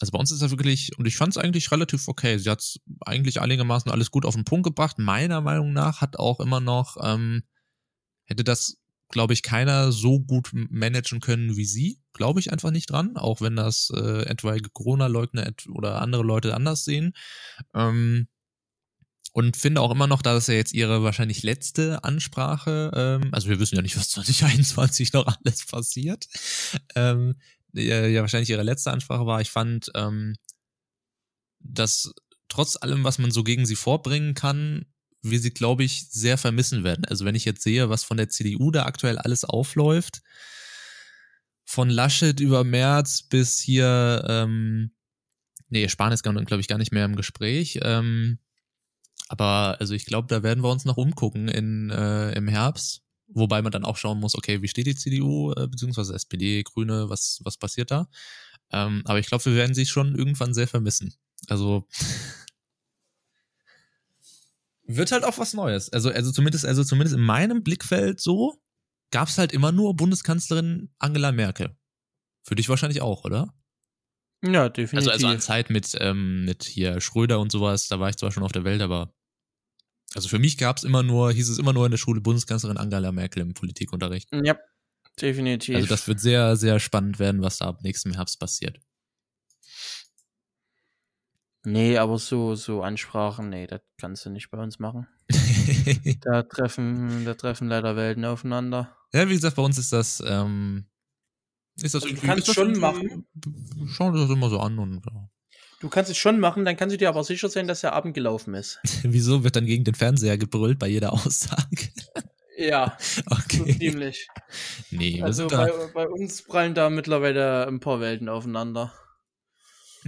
also bei uns ist das wirklich, und ich fand es eigentlich relativ okay. Sie hat eigentlich einigermaßen alles gut auf den Punkt gebracht. Meiner Meinung nach hat auch immer noch, ähm, hätte das glaube ich, keiner so gut managen können wie sie. Glaube ich einfach nicht dran, auch wenn das äh, etwaige Corona-Leugner oder andere Leute anders sehen. Ähm, und finde auch immer noch, dass es ja jetzt ihre wahrscheinlich letzte Ansprache, ähm, also wir wissen ja nicht, was 2021 noch alles passiert, ähm, ja, ja wahrscheinlich ihre letzte Ansprache war. Ich fand, ähm, dass trotz allem, was man so gegen sie vorbringen kann, wir sie, glaube ich, sehr vermissen werden. Also wenn ich jetzt sehe, was von der CDU da aktuell alles aufläuft, von Laschet über März bis hier, ähm, nee, Spahn ist, glaube ich, gar nicht mehr im Gespräch. Ähm, aber also ich glaube, da werden wir uns noch umgucken in, äh, im Herbst. Wobei man dann auch schauen muss, okay, wie steht die CDU, äh, beziehungsweise SPD, Grüne, was, was passiert da? Ähm, aber ich glaube, wir werden sie schon irgendwann sehr vermissen. Also wird halt auch was Neues. Also, also zumindest, also zumindest in meinem Blickfeld so gab es halt immer nur Bundeskanzlerin Angela Merkel. Für dich wahrscheinlich auch, oder? Ja, definitiv. Also, also an Zeit mit, ähm, mit hier Schröder und sowas, da war ich zwar schon auf der Welt, aber also für mich gab es immer nur, hieß es immer nur in der Schule Bundeskanzlerin Angela Merkel im Politikunterricht. Ja, definitiv. Also das wird sehr, sehr spannend werden, was da ab nächstem Herbst passiert. Nee, aber so, so Ansprachen, nee, das kannst du nicht bei uns machen. da treffen, da treffen leider Welten aufeinander. Ja, wie gesagt, bei uns ist das, ähm, ist das also du kannst es schon machen. Schauen wir das immer so an und ja. Du kannst es schon machen, dann kannst du dir aber sicher sein, dass der Abend gelaufen ist. Wieso wird dann gegen den Fernseher gebrüllt bei jeder Aussage? Ja, okay. so ziemlich. Nee, also bei, bei, uns prallen da mittlerweile ein paar Welten aufeinander.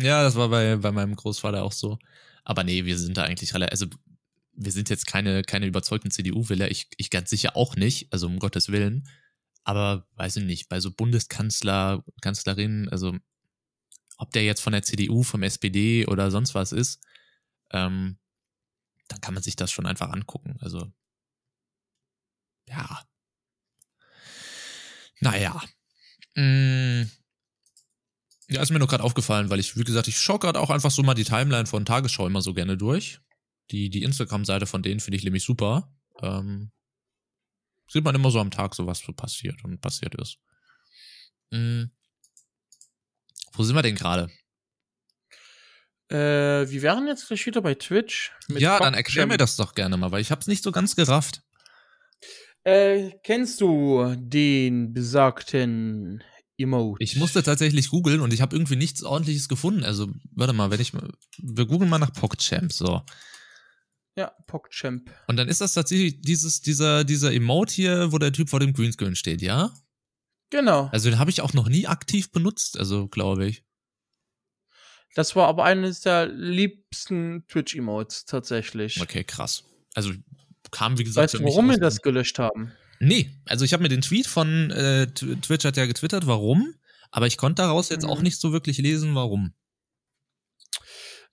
Ja, das war bei, bei meinem Großvater auch so. Aber nee, wir sind da eigentlich relativ, also wir sind jetzt keine, keine überzeugten CDU-Wähler, ich, ich ganz sicher auch nicht, also um Gottes Willen. Aber weiß ich nicht, bei so Bundeskanzler, Kanzlerin, also ob der jetzt von der CDU, vom SPD oder sonst was ist, ähm, dann kann man sich das schon einfach angucken. Also, ja. Naja. Mh, mm. Ja, ist mir nur gerade aufgefallen, weil ich, wie gesagt, ich schaue gerade auch einfach so mal die Timeline von Tagesschau immer so gerne durch. Die, die Instagram-Seite von denen finde ich nämlich super. Ähm, sieht man immer so am Tag so, was so passiert und passiert ist. Hm. Wo sind wir denn gerade? Äh, wir wären jetzt gleich wieder bei Twitch. ja, dann erklär mir das doch gerne mal, weil ich hab's nicht so ganz gerafft. Äh, kennst du den besagten Emote. Ich musste tatsächlich googeln und ich habe irgendwie nichts ordentliches gefunden. Also, warte mal, wenn ich wir googeln mal nach PogChamp, so. Ja, PogChamp. Und dann ist das tatsächlich dieses, dieser, dieser Emote hier, wo der Typ vor dem Greenscreen steht, ja? Genau. Also den habe ich auch noch nie aktiv benutzt, also glaube ich. Das war aber eines der liebsten Twitch-Emotes tatsächlich. Okay, krass. Also kam, wie gesagt, weißt du, warum wir das gelöscht haben? Nee, also ich habe mir den Tweet von äh, Twitch hat ja getwittert, warum, aber ich konnte daraus jetzt auch mhm. nicht so wirklich lesen, warum.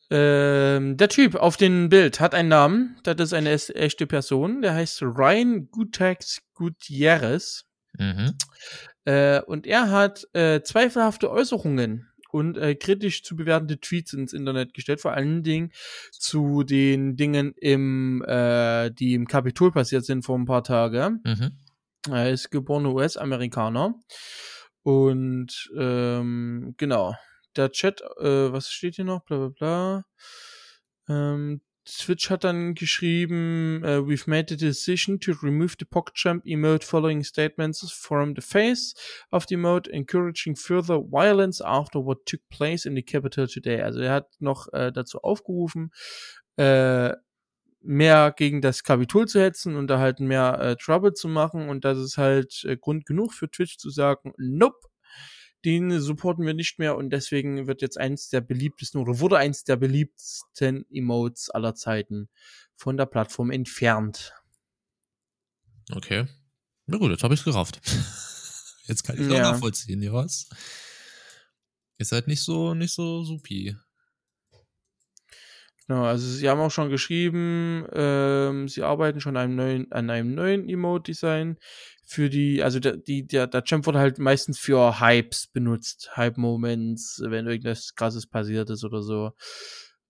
Ähm, der Typ auf dem Bild hat einen Namen, das ist eine echte Person, der heißt Ryan Gutex Gutierrez. Mhm. Äh, und er hat äh, zweifelhafte Äußerungen und äh, kritisch zu bewertende Tweets ins Internet gestellt, vor allen Dingen zu den Dingen im, äh, die im Kapitol passiert sind vor ein paar Tagen. Mhm. Er ist geborener US-Amerikaner. Und ähm, genau, der Chat, äh, was steht hier noch? Bla bla bla. Ähm, Switch hat dann geschrieben, uh, we've made the decision to remove the PogChamp emote following statements from the face of the emote, encouraging further violence after what took place in the Capitol today. Also er hat noch äh, dazu aufgerufen, äh, mehr gegen das Kapitol zu hetzen und da halt mehr äh, Trouble zu machen und das ist halt äh, Grund genug für Twitch zu sagen, nope, den supporten wir nicht mehr und deswegen wird jetzt eins der beliebtesten oder wurde eins der beliebtesten Emotes aller Zeiten von der Plattform entfernt. Okay. Na gut, jetzt habe ich es gerafft. Jetzt kann ich es Ja. auch nachvollziehen, ja was? Ist halt nicht so, nicht so supi. Genau, also sie haben auch schon geschrieben, ähm, sie arbeiten schon an einem neuen, an einem neuen Emote-Design für die, also der, die, der, der Champ wurde halt meistens für Hypes benutzt, Hype-Moments, wenn irgendwas krasses passiert ist oder so.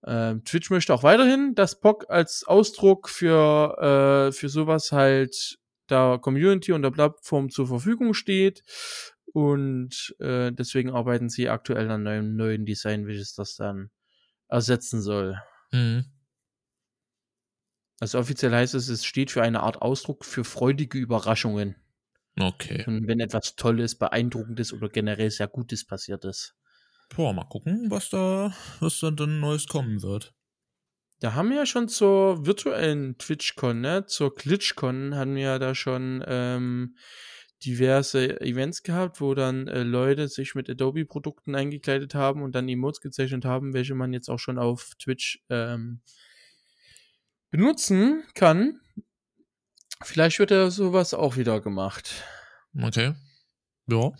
Ähm, Twitch möchte auch weiterhin, dass POC als Ausdruck für, äh, für sowas halt der Community und der Plattform zur Verfügung steht. Und äh, deswegen arbeiten sie aktuell an einem neuen Design, welches das dann ersetzen soll. Mhm. Also offiziell heißt es, es steht für eine Art Ausdruck für freudige Überraschungen. Okay. Und wenn etwas Tolles, Beeindruckendes oder generell sehr Gutes passiert ist. Boah, mal gucken, was da, was da dann Neues kommen wird. Da haben wir ja schon zur virtuellen TwitchCon, ne? Zur GlitchCon haben wir ja da schon ähm, diverse Events gehabt, wo dann äh, Leute sich mit Adobe-Produkten eingekleidet haben und dann Emotes gezeichnet haben, welche man jetzt auch schon auf Twitch ähm, benutzen kann. Vielleicht wird ja sowas auch wieder gemacht. Okay. Ja.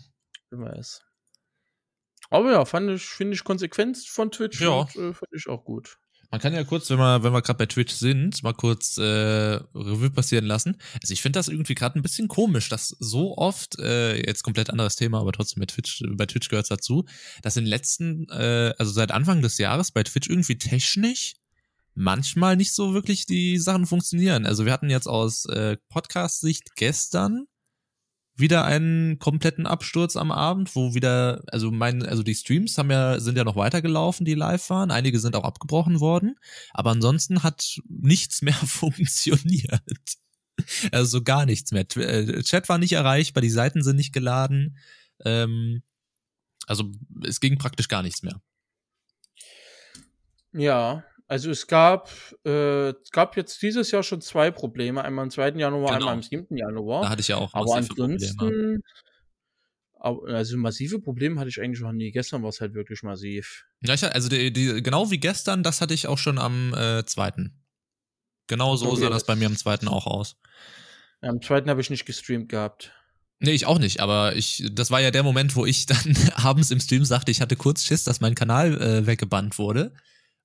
Wer weiß. Aber ja, fand ich, finde ich Konsequenz von Twitch Ja. und äh, fand ich auch gut. Man kann ja kurz, wenn wir, wenn wir gerade bei Twitch sind, mal kurz äh, Revue passieren lassen. Also ich finde das irgendwie gerade ein bisschen komisch, dass so oft, äh, jetzt komplett anderes Thema, aber trotzdem mit Twitch, bei Twitch gehört dazu, dass in den letzten, äh, also seit Anfang des Jahres bei Twitch irgendwie technisch manchmal nicht so wirklich die Sachen funktionieren. Also wir hatten jetzt aus äh, Podcast-Sicht gestern wieder einen kompletten Absturz am Abend, wo wieder, also mein, also die Streams haben ja, sind ja noch weitergelaufen, die live waren. Einige sind auch abgebrochen worden. Aber ansonsten hat nichts mehr funktioniert. Also gar nichts mehr. Äh, Chat war nicht erreichbar, die Seiten sind nicht geladen. Ähm, also es ging praktisch gar nichts mehr. Ja, also es gab, äh, es gab jetzt dieses Jahr schon zwei Probleme. Einmal am 2. Januar, Genau. einmal am 7. Januar. Da hatte ich ja auch aber Probleme. ansonsten, aber, also massive Probleme hatte ich eigentlich noch nie. Gestern war es halt wirklich massiv. Ja, ich, also die, die, genau wie gestern, das hatte ich auch schon am äh, zweiten. Genau so Okay, sah das bei mir am zweiten auch aus. Am 2. habe ich nicht gestreamt gehabt. Nee, ich auch nicht, aber ich, das war ja der Moment, wo ich dann abends im Stream sagte, ich hatte kurz Schiss, dass mein Kanal äh, weggebannt wurde.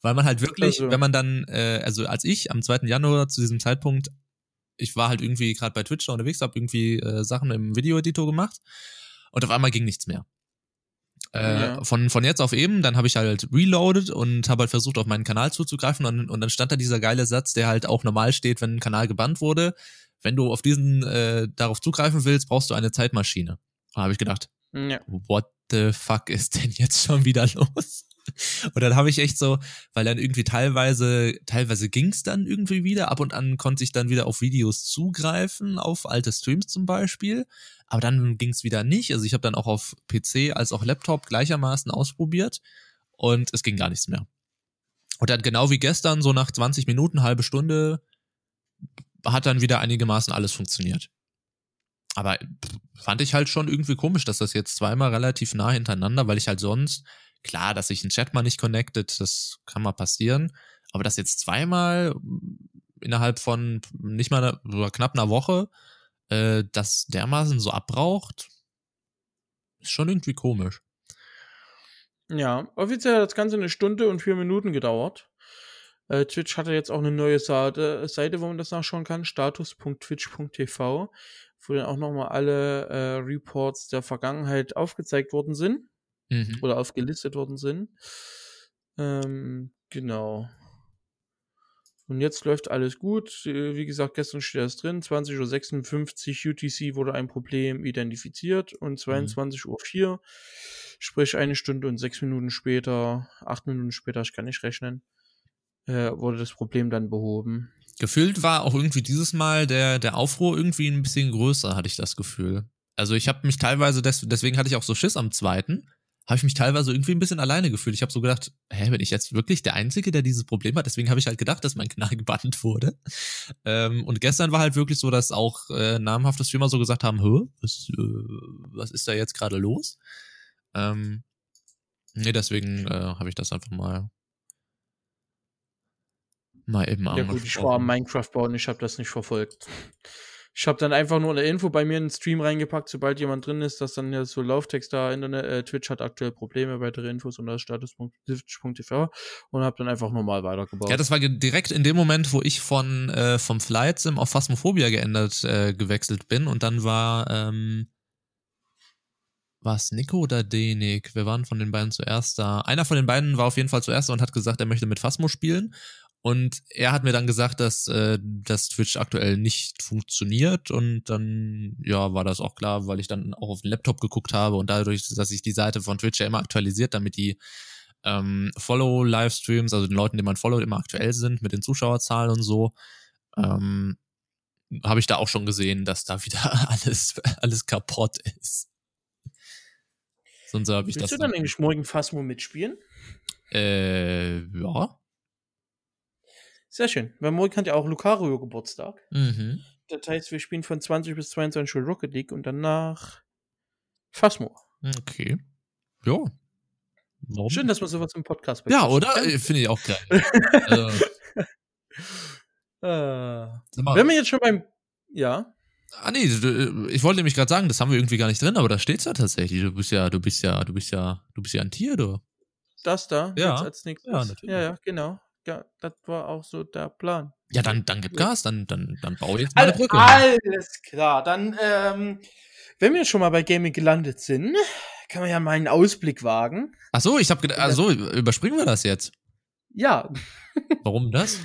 Weil man halt wirklich, Also. wenn man dann, äh, also als ich am 2. Januar zu diesem Zeitpunkt, ich war halt irgendwie gerade bei Twitch unterwegs, habe irgendwie äh, Sachen im Videoeditor gemacht und auf einmal ging nichts mehr. Äh, Ja. von, von jetzt auf eben, dann habe ich halt reloaded und habe halt versucht, auf meinen Kanal zuzugreifen und, und dann stand da dieser geile Satz, der halt auch normal steht, wenn ein Kanal gebannt wurde. Wenn du auf diesen äh, darauf zugreifen willst, brauchst du eine Zeitmaschine. Da habe ich gedacht, Ja. what the fuck ist denn jetzt schon wieder los? Und dann habe ich echt so, weil dann irgendwie teilweise, teilweise ging's dann irgendwie wieder, ab und an konnte ich dann wieder auf Videos zugreifen, auf alte Streams zum Beispiel, aber dann ging's wieder nicht. Also ich habe dann auch auf PC als auch Laptop gleichermaßen ausprobiert und es ging gar nichts mehr. Und dann genau wie gestern, so nach 20 Minuten, halbe Stunde, hat dann wieder einigermaßen alles funktioniert. Aber fand ich halt schon irgendwie komisch, dass das jetzt zweimal relativ nah hintereinander, weil ich halt sonst, klar, dass sich ein Chat mal nicht connected, das kann mal passieren, aber das jetzt zweimal mm, innerhalb von nicht mal einer, knapp einer Woche, äh, das dermaßen so abbraucht, ist schon irgendwie komisch. Ja, offiziell hat das Ganze eine Stunde und vier Minuten gedauert. Äh, Twitch hatte jetzt auch eine neue Seite, Seite, wo man das nachschauen kann, status.twitch.tv, wo dann auch nochmal alle äh, Reports der Vergangenheit aufgezeigt worden sind Mhm. oder aufgelistet worden sind. Ähm, genau. Und jetzt läuft alles gut. Äh, Wie gesagt, gestern steht das drin. 20.56 Uhr UTC wurde ein Problem identifiziert und 22.04 Uhr, sprich eine Stunde und sechs Minuten später, acht Minuten später, ich kann nicht rechnen, äh, wurde das Problem dann behoben. Gefühlt war auch irgendwie dieses Mal der, der Aufruhr irgendwie ein bisschen größer, hatte ich das Gefühl. Also ich habe mich teilweise, des, deswegen hatte ich auch so Schiss am zweiten, habe ich mich teilweise irgendwie ein bisschen alleine gefühlt. Ich habe so gedacht, hä, bin ich jetzt wirklich der Einzige, der dieses Problem hat? Deswegen habe ich halt gedacht, dass mein Kanal gebannt wurde. Ähm, und gestern war halt wirklich so, dass auch äh, namhafte Streamer so gesagt haben, Hö, was, äh, was ist da jetzt gerade los? Ähm, nee, deswegen äh, habe ich das einfach mal mal eben Ja gut, ich war am Minecraft bauen, ich habe das nicht verfolgt. Ich habe dann einfach nur eine Info bei mir in den Stream reingepackt, sobald jemand drin ist, dass dann ja so Lauftext da, Internet, äh, Twitch hat aktuell Probleme, weitere Infos unter status.twitch.tv und habe dann einfach normal weitergebaut. Ja, das war direkt in dem Moment, wo ich von äh, vom Flight Sim auf Phasmophobia geändert äh, gewechselt bin und dann war ähm, war es Nico oder Denik? Wir waren von den beiden zuerst da. Einer von den beiden war auf jeden Fall zuerst und hat gesagt, er möchte mit Phasmo spielen. Und er hat mir dann gesagt, dass äh, das Twitch aktuell nicht funktioniert. Und dann, ja, war das auch klar, weil ich dann auch auf den Laptop geguckt habe und dadurch, dass sich die Seite von Twitch ja immer aktualisiert, damit die ähm, Follow-Livestreams, also den Leuten, die man followt, immer aktuell sind mit den Zuschauerzahlen und so, ähm, habe ich da auch schon gesehen, dass da wieder alles, alles kaputt ist. Sonst habe ich Willst das. Willst du dann eigentlich morgen Phasmo mitspielen? Äh, ja. Sehr schön. Weil morgen hat ja auch Lucario Geburtstag. Mhm. Das heißt, wir spielen von 20 bis 22 Uhr Rocket League und danach Phasmo. Okay. Ja. Warum? Schön, dass man sowas im Podcast Ja, oder? Finde ich auch geil. äh, wenn wir jetzt schon beim. Ja. Ah nee, ich wollte nämlich gerade sagen, das haben wir irgendwie gar nicht drin, aber da steht's ja tatsächlich. Du bist ja, du bist ja, du bist ja, du bist ja ein Tier, du. Das da? Ja. als nächstes. Ja, natürlich. Ja, ja, genau ja, das war auch so der Plan. Ja, dann, dann gib Gas, dann, dann, dann bau jetzt mal eine Brücke. Alles klar, dann, ähm, wenn wir schon mal bei Gaming gelandet sind, kann man ja mal einen Ausblick wagen. Ach so, ich hab gedacht, ach so, überspringen wir das jetzt? Ja. Warum das?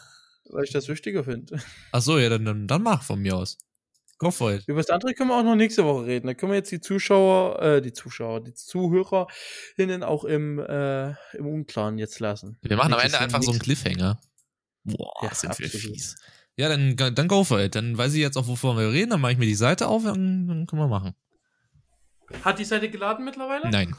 Weil ich das wichtiger finde. Ach so, ja, dann, dann, dann mach von mir aus. Go for it. Über das andere können wir auch noch nächste Woche reden. Da können wir jetzt die Zuschauer, äh, die Zuschauer, die ZuhörerInnen auch im, äh, im Unklaren jetzt lassen. Wir machen am Ende einfach so einen Cliffhanger. Boah, ja, sind wir fies. Ja, dann, dann go for it. Dann weiß ich jetzt auch, wovon wir reden. Dann mache ich mir die Seite auf und dann können wir machen. Hat die Seite geladen mittlerweile? Nein.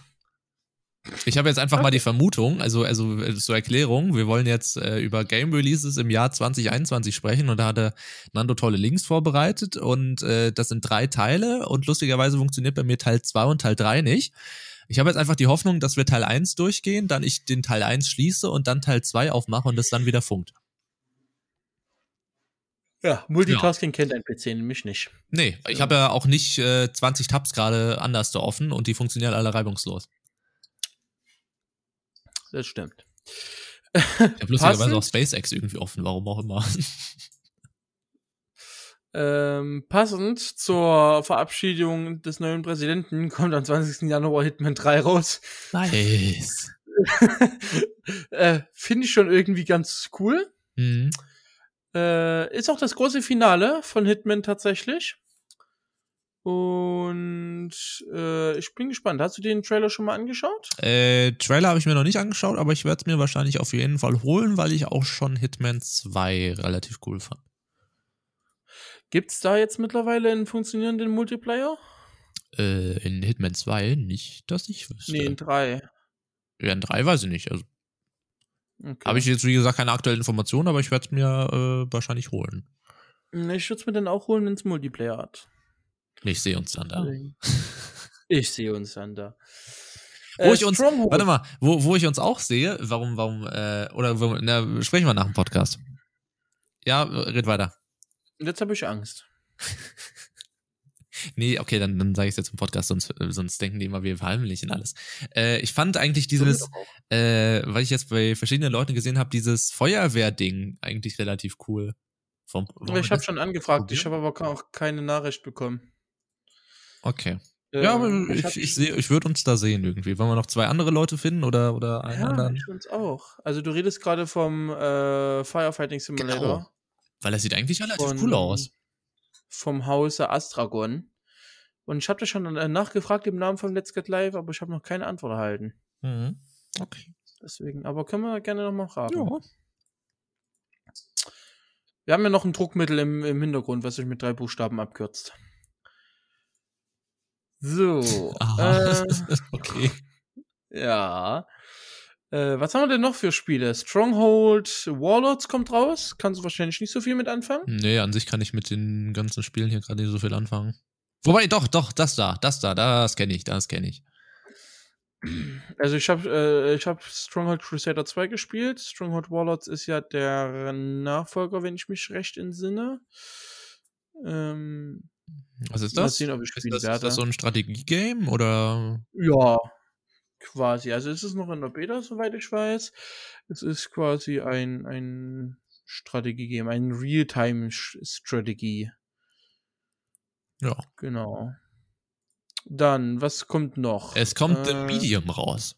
Ich habe jetzt einfach okay. mal die Vermutung, also, also äh, zur Erklärung, wir wollen jetzt äh, über Game Releases im Jahr 2021 sprechen und da hat er Nando tolle Links vorbereitet und äh, das sind drei Teile und lustigerweise funktioniert bei mir Teil 2 und Teil 3 nicht. Ich habe jetzt einfach die Hoffnung, dass wir Teil 1 durchgehen, dann ich den Teil 1 schließe und dann Teil 2 aufmache und es dann wieder funkt. Ja, Multitasking ja. kennt ein PC nämlich nicht. Nee, ich habe ja auch nicht äh, 20 Tabs gerade anders da offen und die funktionieren alle reibungslos das stimmt. Ich habe lustigerweise auch SpaceX irgendwie offen, warum auch immer. Ähm, passend zur Verabschiedung des neuen Präsidenten kommt am 20. Januar Hitman 3 raus. Nice. äh, Finde ich schon irgendwie ganz cool. Mhm. Äh, ist auch das große Finale von Hitman tatsächlich. Und äh, ich bin gespannt. Hast du den Trailer schon mal angeschaut? Äh, Trailer habe ich mir noch nicht angeschaut, aber ich werde es mir wahrscheinlich auf jeden Fall holen, weil ich auch schon Hitman 2 relativ cool fand. Gibt es da jetzt mittlerweile einen funktionierenden Multiplayer? Äh, in Hitman 2 nicht, dass ich wüsste. Nee, in 3. Ja, in 3 weiß ich nicht. Also, okay. Habe ich jetzt, wie gesagt, keine aktuellen Informationen, aber ich werde es mir äh, wahrscheinlich holen. Ich würde es mir dann auch holen, wenn es Multiplayer hat. Ich sehe uns dann da. Ich sehe uns dann da. Wo äh, ich uns, Stronghold. warte mal, wo, wo ich uns auch sehe, warum, warum, äh, oder na, sprechen wir nach dem Podcast. Ja, red weiter. Jetzt habe ich Angst. nee, okay, dann, dann sage ich es jetzt im Podcast, sonst, sonst denken die immer, wir verheimlichen alles. Äh, ich fand eigentlich dieses, äh, weil ich jetzt bei verschiedenen Leuten gesehen habe, dieses Feuerwehrding eigentlich relativ cool. Vom, ich habe schon angefragt, ich habe aber auch keine Nachricht bekommen. Okay. Ja, aber ich, ich, ich, seh, ich würde uns da sehen irgendwie. Wollen wir noch zwei andere Leute finden oder, oder einen ja, anderen? ich uns auch. Also du redest gerade vom äh, Firefighting Simulator. Genau. Weil das sieht eigentlich relativ von, cool aus. Vom Hause Astragon. Und ich habe da schon äh, nachgefragt im Namen von Let's Get Live, aber ich habe noch keine Antwort erhalten. Mhm. Okay. Deswegen, aber können wir gerne nochmal fragen. Ja. Wir haben ja noch ein Druckmittel im, im Hintergrund, was sich mit drei Buchstaben abkürzt. So. Aha, äh, okay. Ja. Äh, was haben wir denn noch für Spiele? Stronghold Warlords kommt raus. Kannst du wahrscheinlich nicht so viel mit anfangen? Nee, an sich kann ich mit den ganzen Spielen hier gerade nicht so viel anfangen. Wobei, doch, doch, das da, das da, das kenne ich, das kenne ich. Also ich habe äh, ich hab Stronghold Crusader 2 gespielt. Stronghold Warlords ist ja der Nachfolger, wenn ich mich recht entsinne. Ähm, Was ist das? sehen, Ist das, ist werde. das so ein Strategiegame oder? Ja, quasi. Also es ist noch in der Beta, soweit ich weiß. Es ist quasi ein, ein Strategie-Game, ein Real-Time-Strategie. Ja. Genau. Dann, was kommt noch? Es kommt The Äh, Medium raus.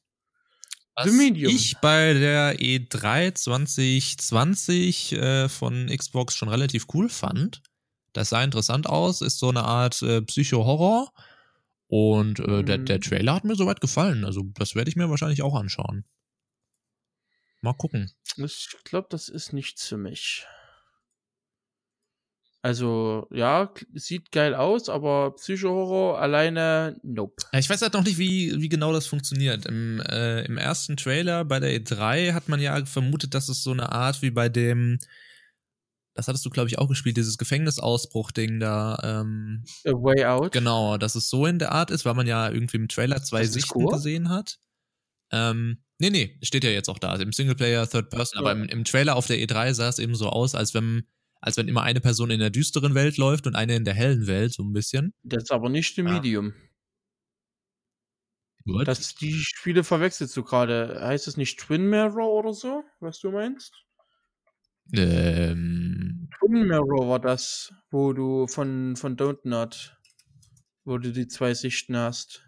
The Medium. ich bei der E E3 2020 äh, von Xbox schon relativ cool fand. Das sah interessant aus, ist so eine Art äh, Psycho-Horror. Und äh, der, Mhm. der Trailer hat mir soweit gefallen. Also, das werde ich mir wahrscheinlich auch anschauen. Mal gucken. Ich glaube, das ist nichts für mich. Also, ja, sieht geil aus, aber Psycho-Horror alleine, nope. Ich weiß halt noch nicht, wie, wie genau das funktioniert. Im, äh, Im ersten Trailer bei der E3 hat man ja vermutet, dass es so eine Art wie bei dem, das hattest du, glaube ich, auch gespielt, dieses Gefängnisausbruch-Ding da. Ähm, A Way Out. genau, dass es so in der Art ist, weil man ja irgendwie im Trailer zwei Das Sichten Koop? gesehen hat. Ähm, nee, nee, steht ja jetzt auch da, im Singleplayer, Third Person, aber im, im Trailer auf der E3 sah es eben so aus, als wenn, als wenn immer eine Person in der düsteren Welt läuft und eine in der hellen Welt, so ein bisschen. Das ist aber nicht The Ja. Medium. What? Das, die Spiele verwechselst du gerade. Heißt es nicht Twin Mirror oder so, was du meinst? ähm, Twin Mirror war das, wo du von, von Don't Not, wo du die zwei Sichten hast.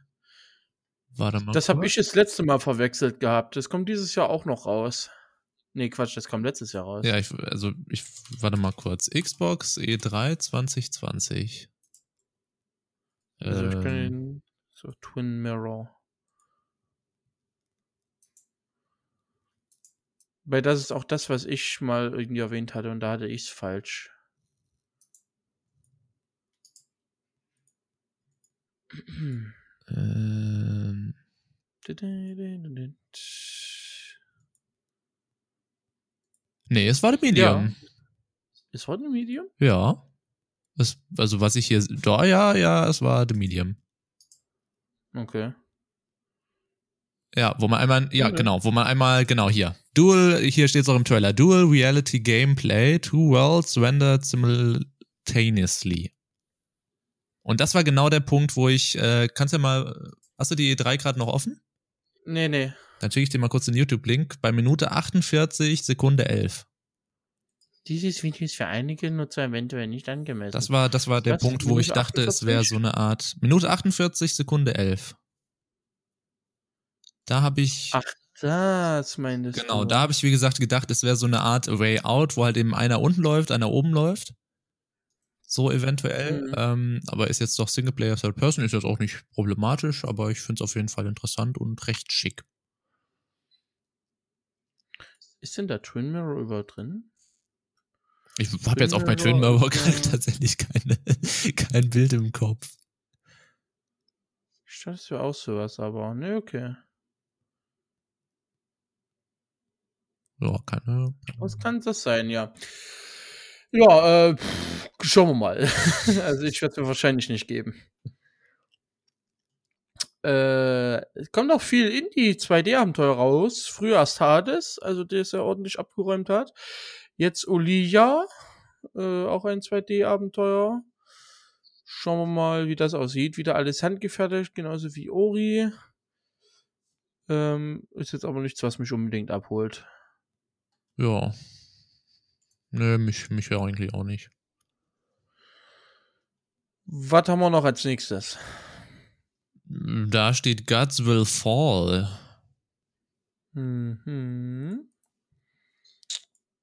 warte mal. Das habe ich das letzte Mal verwechselt gehabt. Das kommt dieses Jahr auch noch raus. Nee, Quatsch, das kommt letztes Jahr raus. Ja, ich, also ich warte mal kurz. Xbox E E3 2020. Also ich kann Ähm, den, so Twin Mirror. Weil das ist auch das, was ich mal irgendwie erwähnt hatte und da hatte ich es falsch. ähm, nee, es war The Medium. Ist heute ein Medium? Ja. Es, also was ich hier, da ja, ja, es war The Medium. Okay. Ja, wo man einmal, ja, Okay. genau, wo man einmal, genau hier. Dual, hier steht es auch im Trailer, Dual Reality Gameplay, two worlds rendered simultaneously. Und das war genau der Punkt, wo ich, äh, kannst du ja mal, hast du die E3 gerade noch offen? Nee, nee. Dann schicke ich dir mal kurz den YouTube-Link. Bei Minute 48, Sekunde 11. Dieses Video ist für einige Nutzer eventuell nicht angemessen. Das war, das war der Was? Punkt, wo ich dachte, es wäre 48? so eine Art. Minute 48, Sekunde 11. Da habe ich. Ach, das meintest Genau, du. da habe ich, wie gesagt, gedacht, es wäre so eine Art Way Out, wo halt eben einer unten läuft, einer oben läuft. So eventuell. Mhm. Ähm, aber ist jetzt doch Singleplayer Third Person, ist jetzt auch nicht problematisch, aber ich finde es auf jeden Fall interessant und recht schick. Ist denn da Twin Mirror überhaupt drin? Ich habe jetzt auf mein Twin Mirror, gerade tatsächlich keine, kein Bild im Kopf. Ich dachte, es wäre auch sowas, aber ne, okay. Ja, keine. Was kann das sein, ja. Ja, äh, pff, schauen wir mal. also ich werde es mir wahrscheinlich nicht geben. Äh, es kommt auch viel Indie 2D-Abenteuer raus. Früher erst Hades, also der es ja ordentlich abgeräumt hat. Jetzt Olivia, äh, auch ein 2D-Abenteuer. Schauen wir mal, wie das aussieht. Wieder alles handgefertigt, genauso wie Ori. Ähm, ist jetzt aber nichts, was mich unbedingt abholt. Ja. Nö, mich, mich ja eigentlich auch nicht. Was haben wir noch als nächstes? Da steht Gods Will Fall. Mhm.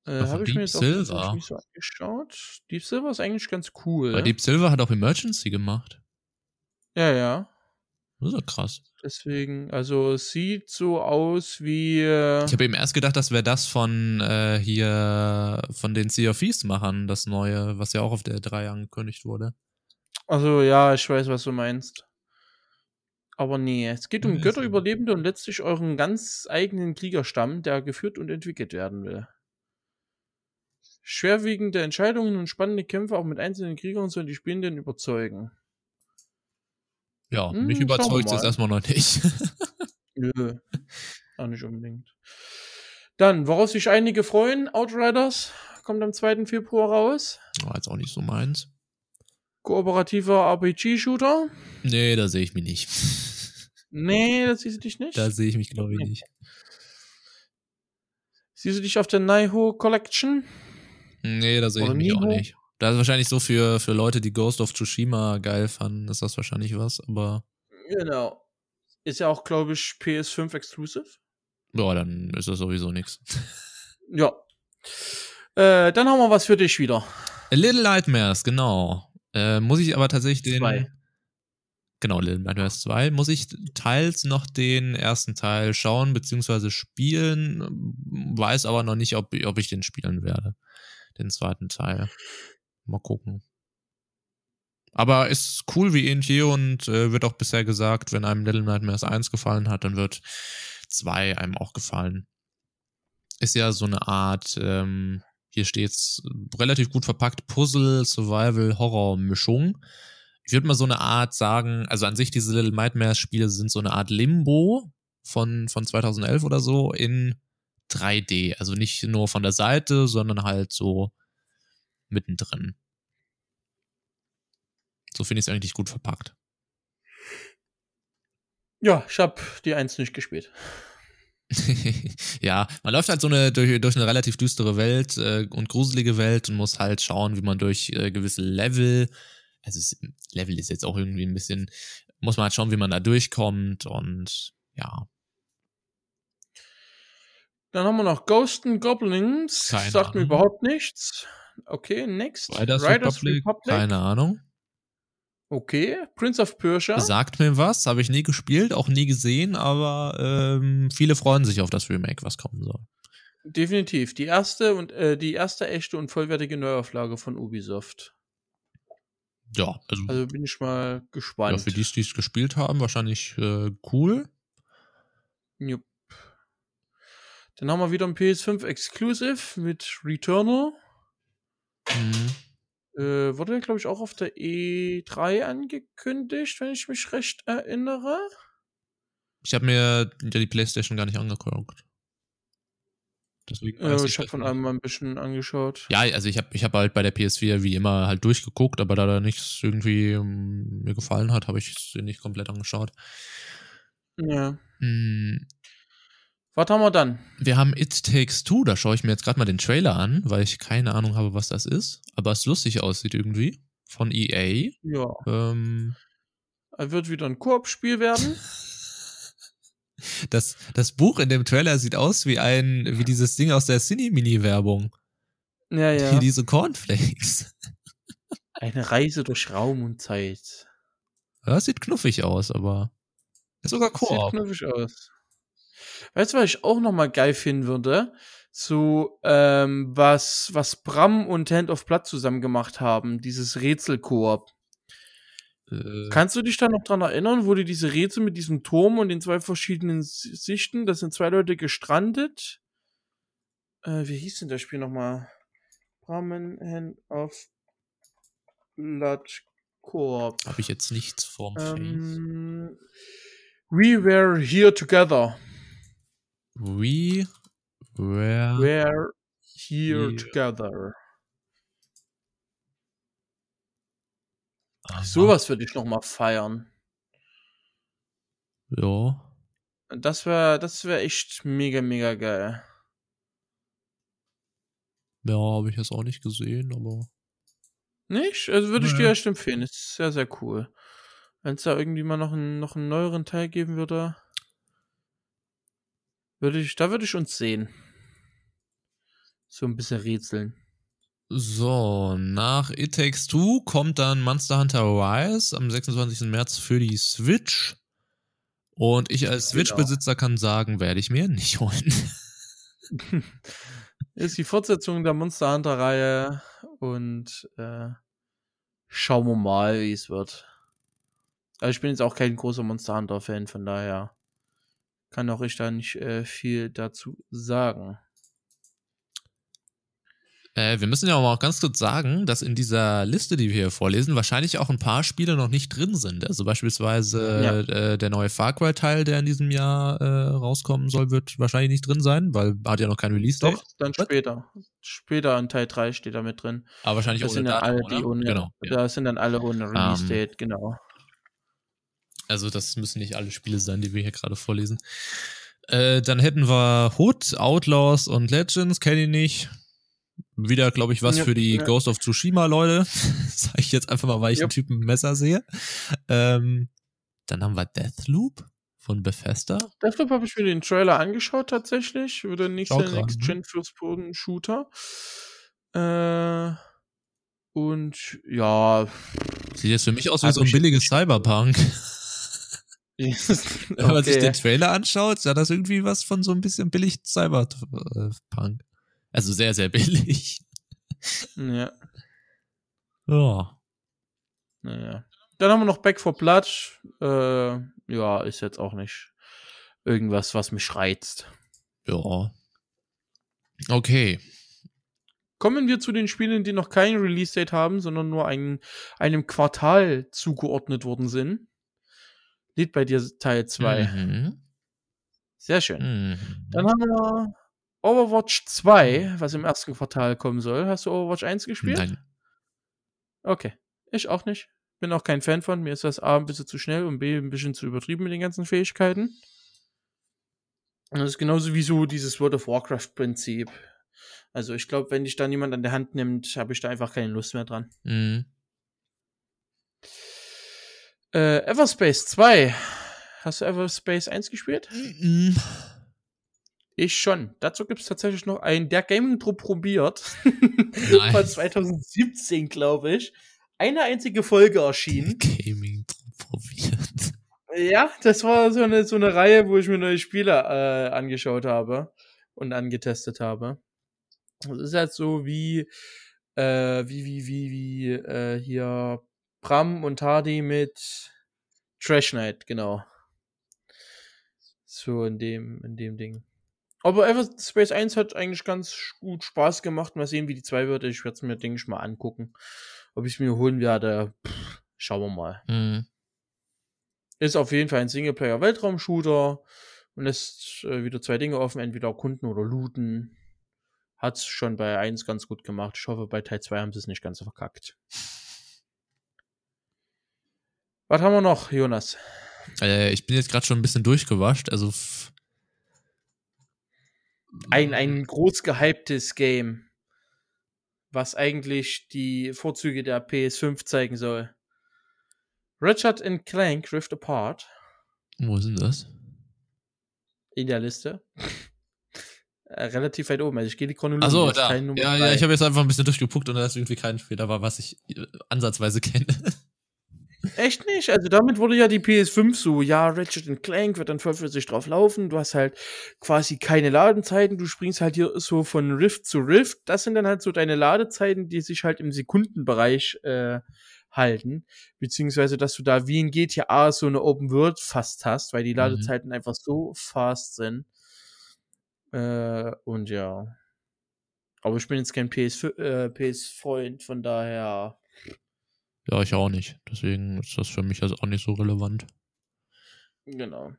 Äh, Habe ich Deep mir jetzt auch Silver. nicht so angeschaut. Deep Silver ist eigentlich ganz cool. Weil Deep Silver hat auch Emergency gemacht. ja, ja. Das ist ja krass. Deswegen, also es sieht so aus wie. Äh, Ich habe eben erst gedacht, das wäre das von äh, hier, von den Sea of Thieves Machern, das neue, was ja auch auf der 3 angekündigt wurde. also ja, ich weiß, was du meinst. Aber nee, es geht um Nee, ist Götterüberlebende und letztlich euren ganz eigenen Kriegerstamm, der geführt und entwickelt werden will. Schwerwiegende Entscheidungen und spannende Kämpfe auch mit einzelnen Kriegern sollen die Spielenden überzeugen. Ja, Hm, mich überzeugt es jetzt erstmal noch nicht. Nö, auch nicht unbedingt. Dann, woraus sich einige freuen, Outriders kommt am 2. Februar raus. War jetzt auch nicht so meins. Kooperativer RPG-Shooter? Nee, da sehe ich mich nicht. Nee, das siehst du dich nicht. Da sehe ich mich, glaube ich, nicht. Siehst du dich auf der Naiho Collection? Nee, da sehe ich Oder mich auch Niho? nicht. Da ist wahrscheinlich so für, für Leute, die Ghost of Tsushima geil fanden, ist das wahrscheinlich was, aber Genau. Ist ja auch, glaube ich, PS5 Exclusive. ja, dann ist das sowieso nichts. Ja. Äh, dann haben wir was für dich wieder. Little Nightmares, genau. Äh, muss ich aber tatsächlich den. Zwei. Genau, Little Nightmares 2. Muss ich teils noch den ersten Teil schauen bzw. spielen, weiß aber noch nicht, ob, ob ich den spielen werde. Den zweiten Teil. Mal gucken. Aber ist cool wie eh und je und äh, wird auch bisher gesagt, wenn einem Little Nightmares 1 gefallen hat, dann wird 2 einem auch gefallen. Ist ja so eine Art, ähm, hier steht's relativ gut verpackt, Puzzle, Survival, Horror-Mischung. Ich würde mal so eine Art sagen, also an sich diese Little Nightmares-Spiele sind so eine Art Limbo von, von 2011 oder so in 3D. Also nicht nur von der Seite, sondern halt so mittendrin. So finde ich es eigentlich gut verpackt. Ja, ich habe die 1 nicht gespielt. ja, man läuft halt so eine durch, durch eine relativ düstere Welt äh, und gruselige Welt und muss halt schauen, wie man durch äh, gewisse Level, also es, Level ist jetzt auch irgendwie ein bisschen, muss man halt schauen, wie man da durchkommt und ja, Dann haben wir noch Ghost and Goblins. Keine Sagt mir Ahnung. überhaupt nichts. Okay, next. Riders, Republic, keine Ahnung. Okay, Prince of Persia. Sagt mir was, habe ich nie gespielt, auch nie gesehen, aber ähm, viele freuen sich auf das Remake, was kommen soll. Definitiv. Die erste und äh, die erste echte und vollwertige Neuauflage von Ubisoft. Ja, also, Also bin ich mal ja, gespannt. für die, die es gespielt haben, wahrscheinlich äh, cool. Jupp. Dann haben wir wieder ein PS5 Exclusive mit Returnal. Mhm. Äh, wurde, glaube ich, auch auf der E3 angekündigt, wenn ich mich recht erinnere. Ich habe mir ja die Playstation gar nicht angeguckt. Deswegen Äh, ich habe von einem mal ein bisschen angeschaut. Ja, also ich habe ich hab halt bei der PS4 wie immer halt durchgeguckt, aber da da nichts irgendwie ähm, mir gefallen hat, habe ich es nicht komplett angeschaut. Ja. Hm, Was haben wir dann? Wir haben It Takes Two, da schaue ich mir jetzt gerade mal den Trailer an, weil ich keine Ahnung habe, was das ist. Aber es lustig aussieht irgendwie. Von EA. Ja. Ähm, Er wird wieder ein Koop-Spiel werden. das, das Buch in dem Trailer sieht aus wie ein, wie dieses Ding aus der Cine-Mini-Werbung. Ja, ja. Hier diese Cornflakes. Eine Reise durch Raum und Zeit. Das sieht knuffig aus, aber ist sogar Das Sieht Koop. knuffig aus. Weißt du, was ich auch noch mal geil finden würde? So, ähm, was, was Bram und Hand of Blood zusammen gemacht haben. Dieses Rätsel-Koop. Äh, Kannst du dich da noch dran erinnern, wo die diese Rätsel mit diesem Turm und den zwei verschiedenen Sichten, da sind zwei Leute gestrandet. Äh, wie hieß denn das Spiel nochmal? Brammen Hand of Blood Koop. habe ich jetzt nichts vorm Face. Ähm, we were here together. We were We're here Here. together. Aha. Sowas würde ich noch mal feiern. Ja. Das wäre das wär echt mega, mega geil. Ja, habe ich jetzt auch nicht gesehen, aber Nicht? Also würde ich Nee. dir echt empfehlen. Ist sehr, sehr cool. Wenn es da irgendwie mal noch einen, noch einen neueren Teil geben würde, würde ich, da würde ich uns sehen. So ein bisschen rätseln. So, nach It Takes Two kommt dann Monster Hunter Rise am 26. März für die Switch. Und ich als Genau. Switch-Besitzer kann sagen, werde ich mir nicht holen. Ist die Fortsetzung der Monster Hunter Reihe und äh, schauen wir mal, wie es wird. Also ich bin jetzt auch kein großer Monster Hunter Fan, von daher kann auch ich da nicht äh, viel dazu sagen. Äh, wir müssen ja auch ganz kurz sagen, dass in dieser Liste, die wir hier vorlesen, wahrscheinlich auch ein paar Spiele noch nicht drin sind. Also beispielsweise ja. äh, der neue Far Cry-Teil, der in diesem Jahr äh, rauskommen soll, wird wahrscheinlich nicht drin sein, weil hat ja noch kein Release-Date. Doch, dann Was? später. Später in Teil 3 steht da mit drin. Aber wahrscheinlich das ohne sind dann Datum, alle, die ohne, genau, ja. Da sind dann alle ohne ähm, Release-Date, um, genau. Also das müssen nicht alle Spiele sein, die wir hier gerade vorlesen. Äh, dann hätten wir Hood, Outlaws und Legends, kenne ich nicht. Wieder, glaube ich, was ja, für die ja. Ghost of Tsushima, Leute. Sag ich jetzt einfach mal, weil ich ja. einen Typen Messer sehe. Ähm, dann haben wir Deathloop von Bethesda. Deathloop habe ich mir den Trailer angeschaut, tatsächlich. Würde nicht der Next Gen First Person Shooter. Äh, und ja. Sieht jetzt für mich aus wie so ein billiges Cyberpunk. Okay. Wenn man sich den Trailer anschaut, sah das irgendwie was von so ein bisschen billig Cyberpunk. Also sehr, sehr billig. Ja. Ja. Naja. Dann haben wir noch Back for Blood. Äh, ja, ist jetzt auch nicht irgendwas, was mich reizt. Ja. Okay. Kommen wir zu den Spielen, die noch kein Release-Date haben, sondern nur ein, einem Quartal zugeordnet worden sind. Lied bei dir Teil 2. Mhm. Sehr schön. Mhm. Dann haben wir Overwatch 2, was im ersten Quartal kommen soll. Hast du Overwatch 1 gespielt? Nein. Okay. Ich auch nicht. Bin auch kein Fan von. Mir ist das A ein bisschen zu schnell und B ein bisschen zu übertrieben mit den ganzen Fähigkeiten. Und das ist genauso wie so dieses World of Warcraft-Prinzip. Also ich glaube, wenn dich da niemand an der Hand nimmt, habe ich da einfach keine Lust mehr dran. Mhm. Äh, Everspace 2. Hast du Everspace 1 gespielt? Mhm. Ich schon. Dazu gibt es tatsächlich noch einen, der Gaming Trupp probiert. Von 2017, glaube ich. Eine einzige Folge erschienen. Gaming Trupp probiert. Ja, das war so eine, so eine Reihe, wo ich mir neue Spiele äh, angeschaut habe und angetestet habe. Das ist halt so wie, äh, wie, wie, wie, wie, äh, hier Bram und Hardy mit Trash Night, genau. So in dem, in dem Ding. Aber Everspace 1 hat eigentlich ganz gut Spaß gemacht. Mal sehen, wie die 2 wird. Ich werde es mir, denke ich, mal angucken. Ob ich es mir holen werde, pff, schauen wir mal. Mhm. Ist auf jeden Fall ein Singleplayer-Weltraum-Shooter und lässt äh, wieder zwei Dinge offen, entweder erkunden oder looten. Hat's schon bei 1 ganz gut gemacht. Ich hoffe, bei Teil 2 haben sie es nicht ganz so verkackt. Was haben wir noch, Jonas? Äh, ich bin jetzt gerade schon ein bisschen durchgewascht. Also ein, ein groß gehyptes Game, was eigentlich die Vorzüge der PS5 zeigen soll. Richard and Clank Rift Apart. Wo sind das? In der Liste. äh, relativ weit oben. Also ich gehe die Chronologie. Achso, da. Ja, ja, ich habe jetzt einfach ein bisschen durchgeguckt und da ist irgendwie kein Spiel dabei, was ich äh, ansatzweise kenne. Echt nicht? Also damit wurde ja die PS5 so, ja, Ratchet Clank wird dann voll für sich drauf laufen. Du hast halt quasi keine Ladezeiten. Du springst halt hier so von Rift zu Rift. Das sind dann halt so deine Ladezeiten, die sich halt im Sekundenbereich äh, halten. Beziehungsweise, dass du da wie in GTA so eine Open World fast hast, weil die mhm. Ladezeiten mhm. einfach so fast sind. Äh, und ja. Aber ich bin jetzt kein PS-Freund, PS von daher ja, ich auch nicht. Deswegen ist das für mich also auch nicht so relevant. Genau.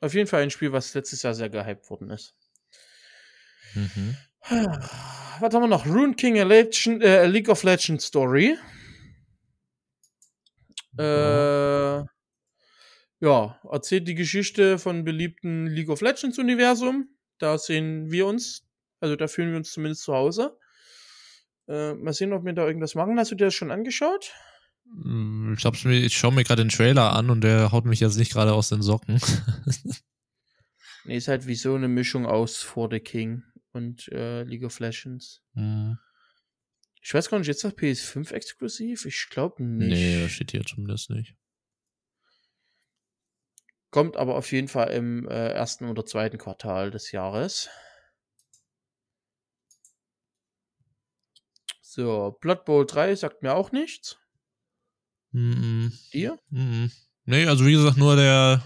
Auf jeden Fall ein Spiel, was letztes Jahr sehr gehypt worden ist. Mhm. Was haben wir noch? Rune King a, Legend, äh, League of Legends Story. Äh, ja, erzählt die Geschichte von beliebten League of Legends Universum. Da sehen wir uns, also da fühlen wir uns zumindest zu Hause. Äh, mal sehen, ob wir da irgendwas machen. Hast du dir das schon angeschaut? Hm, ich, hab's mir, ich schaue mir gerade den Trailer an und der haut mich jetzt nicht gerade aus den Socken. nee, ist halt wie so eine Mischung aus For the King und äh, League of Legends. Mhm. Ich weiß gar nicht, jetzt noch PS5 exklusiv? Ich glaube nicht. Nee, das steht hier zumindest nicht. Kommt aber auf jeden Fall im äh, ersten oder zweiten Quartal des Jahres. So, Blood Bowl 3 sagt mir auch nichts. Mhm. Dir? Mhm. Nee, also wie gesagt, nur der,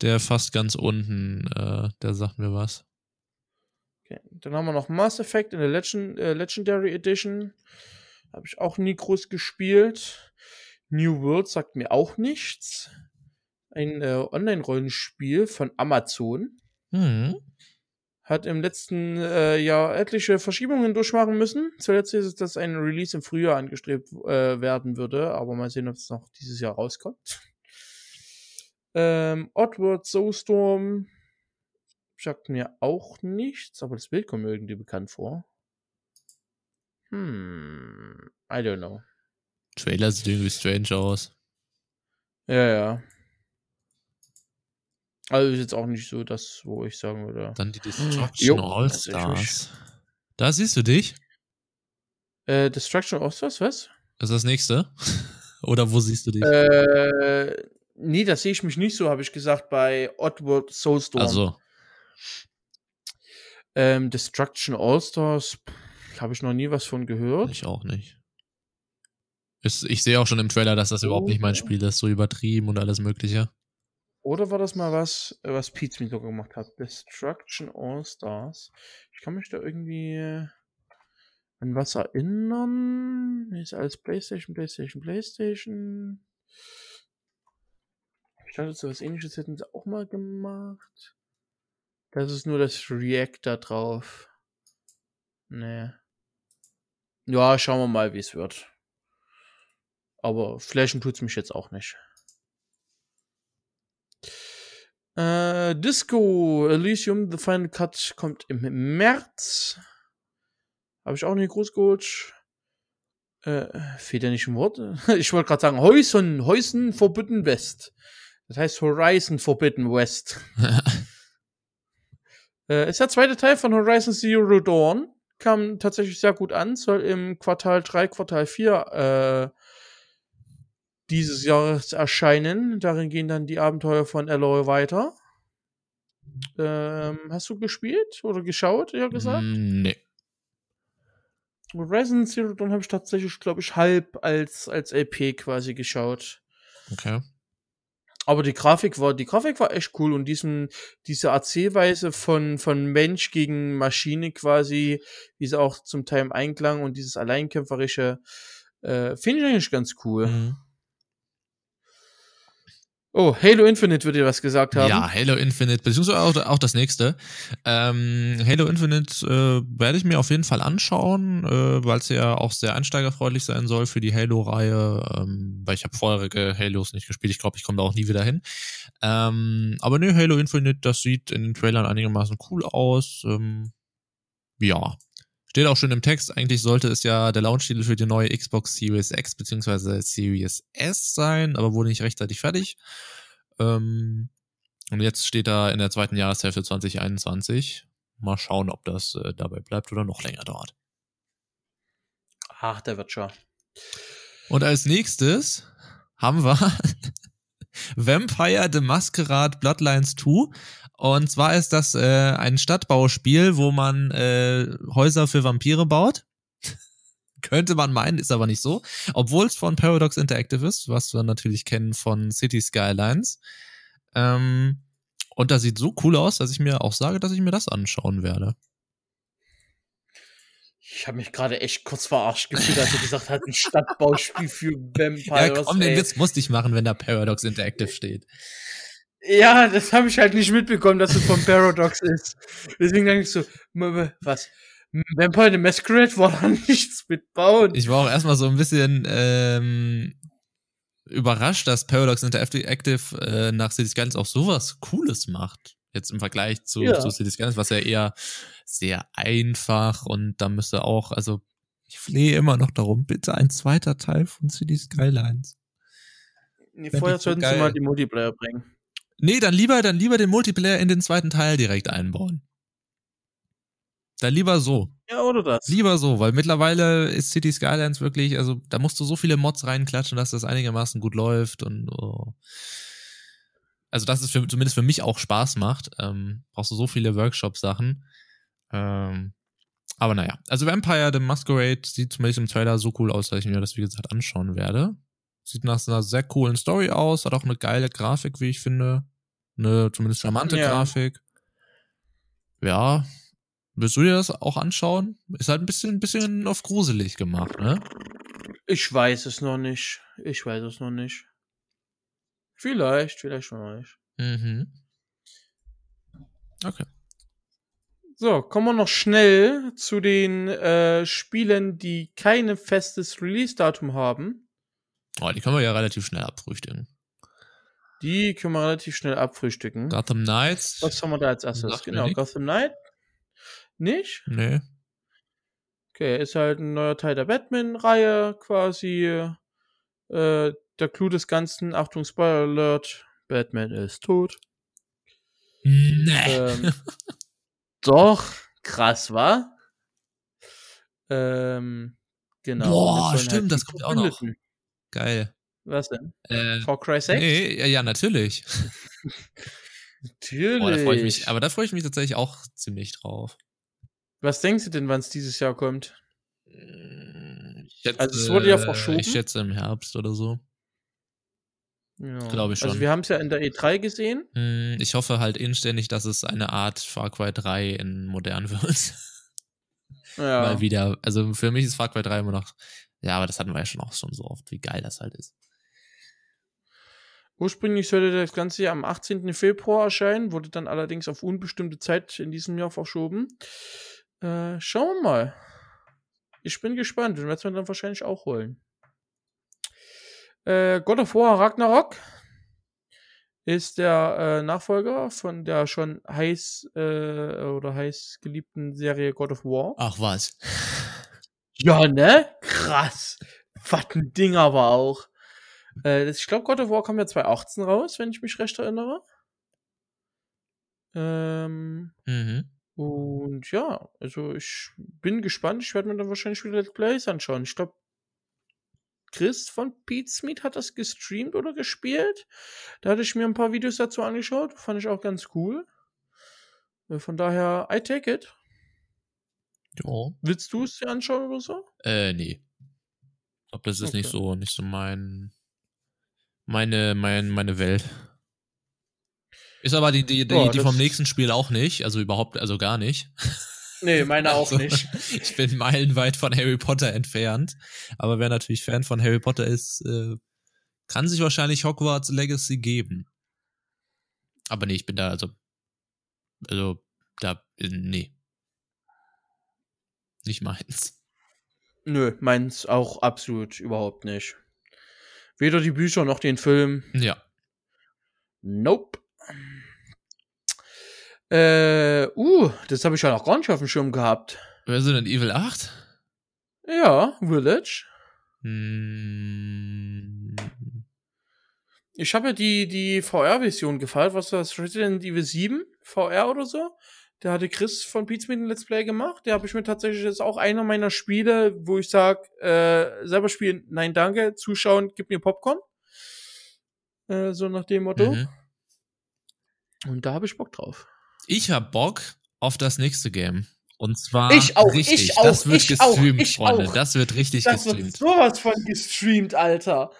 der fast ganz unten, äh, der sagt mir was. Okay. Dann haben wir noch Mass Effect in der Legend, äh, Legendary Edition. Habe ich auch nie groß gespielt. New World sagt mir auch nichts. Ein äh, Online-Rollenspiel von Amazon. Mhm. Hat im letzten äh, Jahr etliche Verschiebungen durchmachen müssen. Zuletzt ist es, dass ein Release im Frühjahr angestrebt äh, werden würde, aber mal sehen, ob es noch dieses Jahr rauskommt. Ähm, Oddworld Soulstorm sagt mir auch nichts, aber das Bild kommt mir irgendwie bekannt vor. Hm, I don't know. Trailer sieht irgendwie strange aus. Ja, ja. Also ist jetzt auch nicht so das, wo ich sagen würde. Dann die Destruction Jo, All-Stars. Da siehst du dich. Äh, Destruction of Stars, was? Das ist das nächste. Oder wo siehst du dich? Äh, nee, das sehe ich mich nicht so, habe ich gesagt, bei Oddworld Soulstorm. also, Ähm, Destruction All-Stars, habe ich noch nie was von gehört. ich auch nicht. Ist, ich sehe auch schon im Trailer, dass das überhaupt nicht mein Spiel ist. So übertrieben und alles Mögliche. Oder war das mal was, äh, was Pete mit gemacht hat? Destruction All-Stars. Ich kann mich da irgendwie äh, an was erinnern. Ist alles PlayStation, PlayStation, PlayStation. Ich dachte, so was ähnliches hätten sie auch mal gemacht. Das ist nur das React da drauf. Nee. Ja, schauen wir mal, wie es wird. Aber flashen tut's mich jetzt auch nicht. Äh, Disco Elysium The Final Cut kommt im März. Habe ich auch nicht groß geholt. Äh, fehlt ja nicht ein Wort. Ich wollte gerade sagen, Heusen, Heusen Forbidden West. Das heißt Horizon Forbidden West. äh, ist der zweite Teil von Horizon Zero Dawn. Kam tatsächlich sehr gut an. Soll im Quartal 3, Quartal 4 äh, dieses Jahres erscheinen. Darin gehen dann die Abenteuer von Eloy weiter. Ähm, hast du gespielt oder geschaut, eher gesagt? Mm, nee. Horizon Zero Dawn habe ich tatsächlich, glaube ich, halb als, als LP quasi geschaut. Okay. Aber die Grafik war, die Grafik war echt cool und diesen, diese Erzählweise von, von Mensch gegen Maschine quasi, wie sie auch zum Teil im Einklang und dieses Alleinkämpferische, äh, finde ich eigentlich ganz cool. Mhm. Oh, Halo Infinite wird dir was gesagt haben. Ja, Halo Infinite, beziehungsweise auch, auch das nächste. Ähm, Halo Infinite äh, werde ich mir auf jeden Fall anschauen, äh, weil es ja auch sehr einsteigerfreundlich sein soll für die Halo-Reihe, ähm, weil ich habe vorherige Halos nicht gespielt. Ich glaube, ich komme da auch nie wieder hin. Ähm, aber ne, Halo Infinite, das sieht in den Trailern einigermaßen cool aus. Ähm, ja. Steht auch schon im Text, eigentlich sollte es ja der Launch-Titel für die neue Xbox Series X bzw. Series S sein, aber wurde nicht rechtzeitig fertig. Ähm, und jetzt steht da in der zweiten Jahreshälfte 2021. Mal schauen, ob das äh, dabei bleibt oder noch länger dauert. Ach, der wird schon. Und als nächstes haben wir Vampire the Masquerade Bloodlines 2. Und zwar ist das äh, ein Stadtbauspiel, wo man äh, Häuser für Vampire baut. Könnte man meinen, ist aber nicht so. Obwohl es von Paradox Interactive ist, was wir natürlich kennen von City Skylines. Ähm, und das sieht so cool aus, dass ich mir auch sage, dass ich mir das anschauen werde. Ich habe mich gerade echt kurz verarscht gefühlt, als du gesagt hast, ein Stadtbauspiel für Vampires. Ja, komm, den ey. Witz musste ich machen, wenn da Paradox Interactive steht. Ja, das habe ich halt nicht mitbekommen, dass es von Paradox ist. Deswegen denke ich so, was? Vampire the Masquerade war da nichts mitbauen. Ich war auch erstmal so ein bisschen ähm, überrascht, dass Paradox Interactive äh, nach City Skylines auch sowas Cooles macht. Jetzt im Vergleich zu, Ja. zu City Skylines, was ja eher sehr einfach und da müsste auch, also ich flehe immer noch darum, bitte ein zweiter Teil von City Skylines. nee, vorher ich so sollten sie mal die Multiplayer bringen. Nee, dann lieber, dann lieber den Multiplayer in den zweiten Teil direkt einbauen. Dann lieber so. Ja, oder das? Lieber so, weil mittlerweile ist City Skylines wirklich, also da musst du so viele Mods reinklatschen, dass das einigermaßen gut läuft und oh. also dass es für, zumindest für mich auch Spaß macht. Ähm, brauchst du so viele Workshop-Sachen. Ähm, aber naja, also Vampire the Masquerade sieht zumindest im Trailer so cool aus, dass ich mir das, wie gesagt, anschauen werde. Sieht nach einer sehr coolen Story aus, hat auch eine geile Grafik, wie ich finde. Eine zumindest charmante Ja. Grafik. Ja, Willst du dir das auch anschauen? Ist halt ein bisschen, ein bisschen auf gruselig gemacht, ne? Ich weiß es noch nicht. Ich weiß es noch nicht. Vielleicht, vielleicht mal nicht. Mhm. Okay. So, kommen wir noch schnell zu den äh, Spielen, die kein festes Release-Datum haben. Oh, die können wir ja relativ schnell abfrühstücken. Die können wir relativ schnell abfrühstücken. Gotham Knights. Was haben wir da als erstes? Sagt Genau. Gotham Knight. Nicht? Nee. Okay, ist halt ein neuer Teil der Batman-Reihe quasi. Äh, der Clou des Ganzen, Achtung, Spoiler Alert, Batman ist tot. Nee. Ähm, doch, krass, wa? Ähm, genau. Boah, sollen stimmt, die das kommt auch noch. Geil. Was denn? Äh, For Christ's sake? nee, ja, ja, natürlich. Natürlich. Boah, da freu ich mich, aber da freue ich mich tatsächlich auch ziemlich drauf. Was denkst du denn, wann es dieses Jahr kommt? Ich schätze, Also, es wurde ja verschoben. Ich schätze im Herbst oder so. Ja. Glaub ich Also schon. wir haben es ja in der E3 gesehen. Hm, Ich hoffe halt inständig, dass es eine Art Far Cry 3 in modern wird. Ja. Mal wieder. Also für mich ist Far Cry 3 immer noch. Ja, aber das hatten wir ja schon auch schon so oft, wie geil das halt ist. Ursprünglich sollte das Ganze ja am 18. Februar erscheinen, wurde dann allerdings auf unbestimmte Zeit in diesem Jahr verschoben. Äh, schauen wir mal. Ich bin gespannt und werde es mir dann wahrscheinlich auch holen. Äh, God of War Ragnarok ist der äh, Nachfolger von der schon heiß äh, oder heiß geliebten Serie God of War. Ach was. Ja, ne? Krass. Was ein Ding aber auch. Äh, das, ich glaube, God of War kam ja 2018 raus, wenn ich mich recht erinnere. Ähm, Mhm. und ja, also ich bin gespannt. Ich werde mir dann wahrscheinlich wieder Let's Plays anschauen. Ich glaube, Chris von Pete Smith hat das gestreamt oder gespielt. Da hatte ich mir ein paar Videos dazu angeschaut. Fand ich auch ganz cool. Äh, Von daher, I take it. Jo. Willst du es dir anschauen oder so? Äh, nee. Ich glaube, das ist nicht Okay. so, nicht so mein, meine, mein, meine Welt. Ist aber die, die, die, Ja, die vom nächsten Spiel auch nicht, also überhaupt, also gar nicht. Nee, meine auch Also, nicht. Ich bin meilenweit von Harry Potter entfernt. Aber wer natürlich Fan von Harry Potter ist, äh, kann sich wahrscheinlich Hogwarts Legacy geben. Aber nee, ich bin da, also, also, da, äh, nee. Nicht meins. Nö, meins auch absolut überhaupt nicht. Weder die Bücher noch den Film. Ja. Nope. Äh, uh, das habe ich ja noch gar nicht auf dem Schirm gehabt. Resident Evil 8? Ja, Village. Hm, Ich habe ja die, die VR-Version gefallen. Was war das? Resident Evil 7 VR oder so? Der hatte Chris von Beats mit dem Let's Play gemacht. Der habe ich mir tatsächlich jetzt auch einer meiner Spiele, wo ich sage, äh, selber spielen, nein, danke, zuschauen, gib mir Popcorn. Äh, so nach dem Motto. mhm. Und da habe ich Bock drauf. Ich hab Bock auf das nächste Game. Und zwar Ich auch, richtig. ich auch, das wird ich auch, gestreamt, ich Freunde. auch. Das wird richtig Das wird gestreamt. sowas von gestreamt, Alter.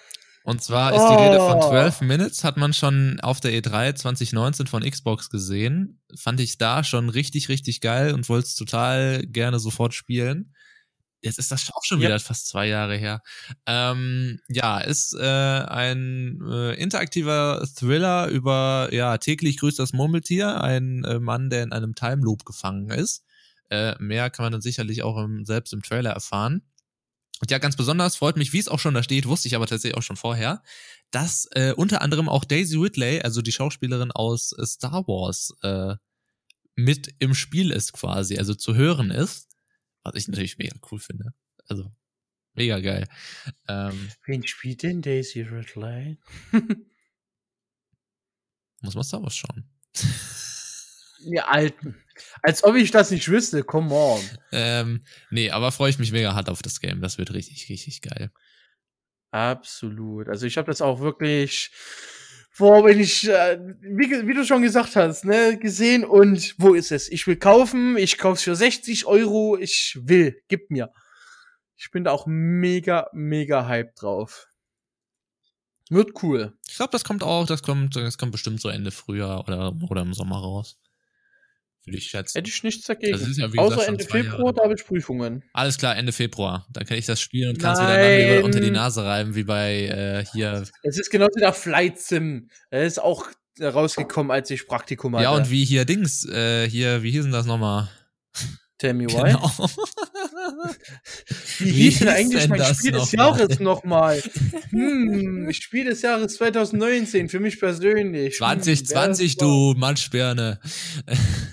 Und zwar ist die Rede von Oh. 12 Minutes, hat man schon auf der E3 2019 von Xbox gesehen. Fand ich da schon richtig, richtig geil und wollte es total gerne sofort spielen. Jetzt ist das auch schon wieder fast zwei Jahre her. Ähm, ja, ist äh, ein äh, interaktiver Thriller über, ja, täglich grüßt das Murmeltier, ein äh, Mann, der in einem Time Loop gefangen ist. Äh, mehr kann man dann sicherlich auch im, selbst im Trailer erfahren. Und ja, ganz besonders freut mich, wie es auch schon da steht, wusste ich aber tatsächlich auch schon vorher, dass äh, unter anderem auch Daisy Ridley, also die Schauspielerin aus äh, Star Wars, äh, mit im Spiel ist quasi, also zu hören ist. Was ich natürlich mega cool finde. Also, mega geil. Ähm, Wen spielt denn Daisy Ridley? muss man Star Wars schauen. Ja, Alten. Als ob ich das nicht wüsste, come on. ähm, nee, aber freue ich mich mega hart auf das Game. Das wird richtig, richtig geil. Absolut. Also ich habe das auch wirklich, boah, wenn ich, äh, wie, wie du schon gesagt hast, ne, gesehen und wo ist es? Ich will kaufen, ich kauf's für 60 Euro, ich will, gib mir. Ich bin da auch mega, mega hyped drauf. Wird cool. Ich glaube, das kommt auch, das kommt, das kommt bestimmt so Ende Frühjahr oder, oder im Sommer raus. Würde ich schätzen. Hätte ich nichts dagegen. Ja, wie Außer gesagt, Ende Februar, da habe ich Prüfungen. Alles klar, Ende Februar. Dann kann ich das spielen und kann es wieder dann Nein. unter die Nase reiben, wie bei äh, hier. Es ist genauso der Flight Sim. Er ist auch rausgekommen, als ich Praktikum hatte. Ja, und wie hier Dings, äh, hier, wie hieß denn das nochmal? Tell me why. Genau. Wie Wie hieß denn eigentlich denn mein Spiel des noch? Jahres nochmal? Hm, Spiel des Jahres 2019, für mich persönlich. Hm, wer 2020, das war? du Matschbirne.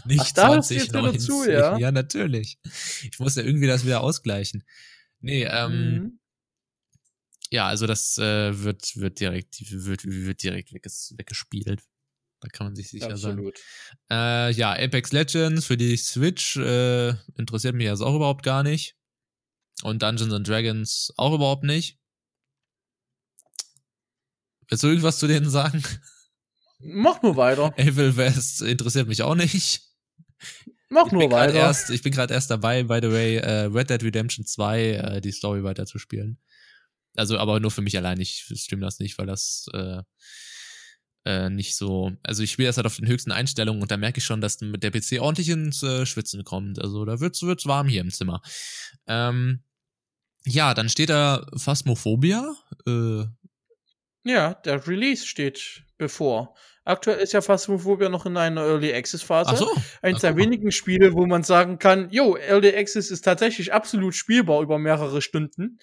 Nicht Ach, da hörst du jetzt wieder 2019. zu, ja? ja, natürlich. Ich muss ja irgendwie das wieder ausgleichen. Nee, ähm, Mhm. ja, also das äh, wird, wird direkt, wird, wird direkt wegges weggespielt. Da kann man sich sicher sein. Absolut. Äh, ja, Apex Legends für die Switch äh, interessiert mich also auch überhaupt gar nicht. Und Dungeons and Dragons auch überhaupt nicht. Willst du irgendwas zu denen sagen? Mach nur weiter. Evil West interessiert mich auch nicht. Mach Ich nur weiter. erst, ich bin gerade erst dabei, by the way, äh, Red Dead Redemption 2 äh, die Story weiterzuspielen. Also, aber nur für mich allein. Ich stream das nicht, weil das äh, äh, nicht so. Also ich spiele das halt auf den höchsten Einstellungen und da merke ich schon, dass mit der PC ordentlich ins äh, Schwitzen kommt. Also da wird's wird's warm hier im Zimmer. Ähm, ja, dann steht da Phasmophobia. Äh, Ja, der Release steht bevor. Aktuell ist ja Phasmophobia noch in einer Early Access Phase. ach so. Eins der wenigen Spiele, wo man sagen kann, jo, Early Access ist tatsächlich absolut spielbar über mehrere Stunden.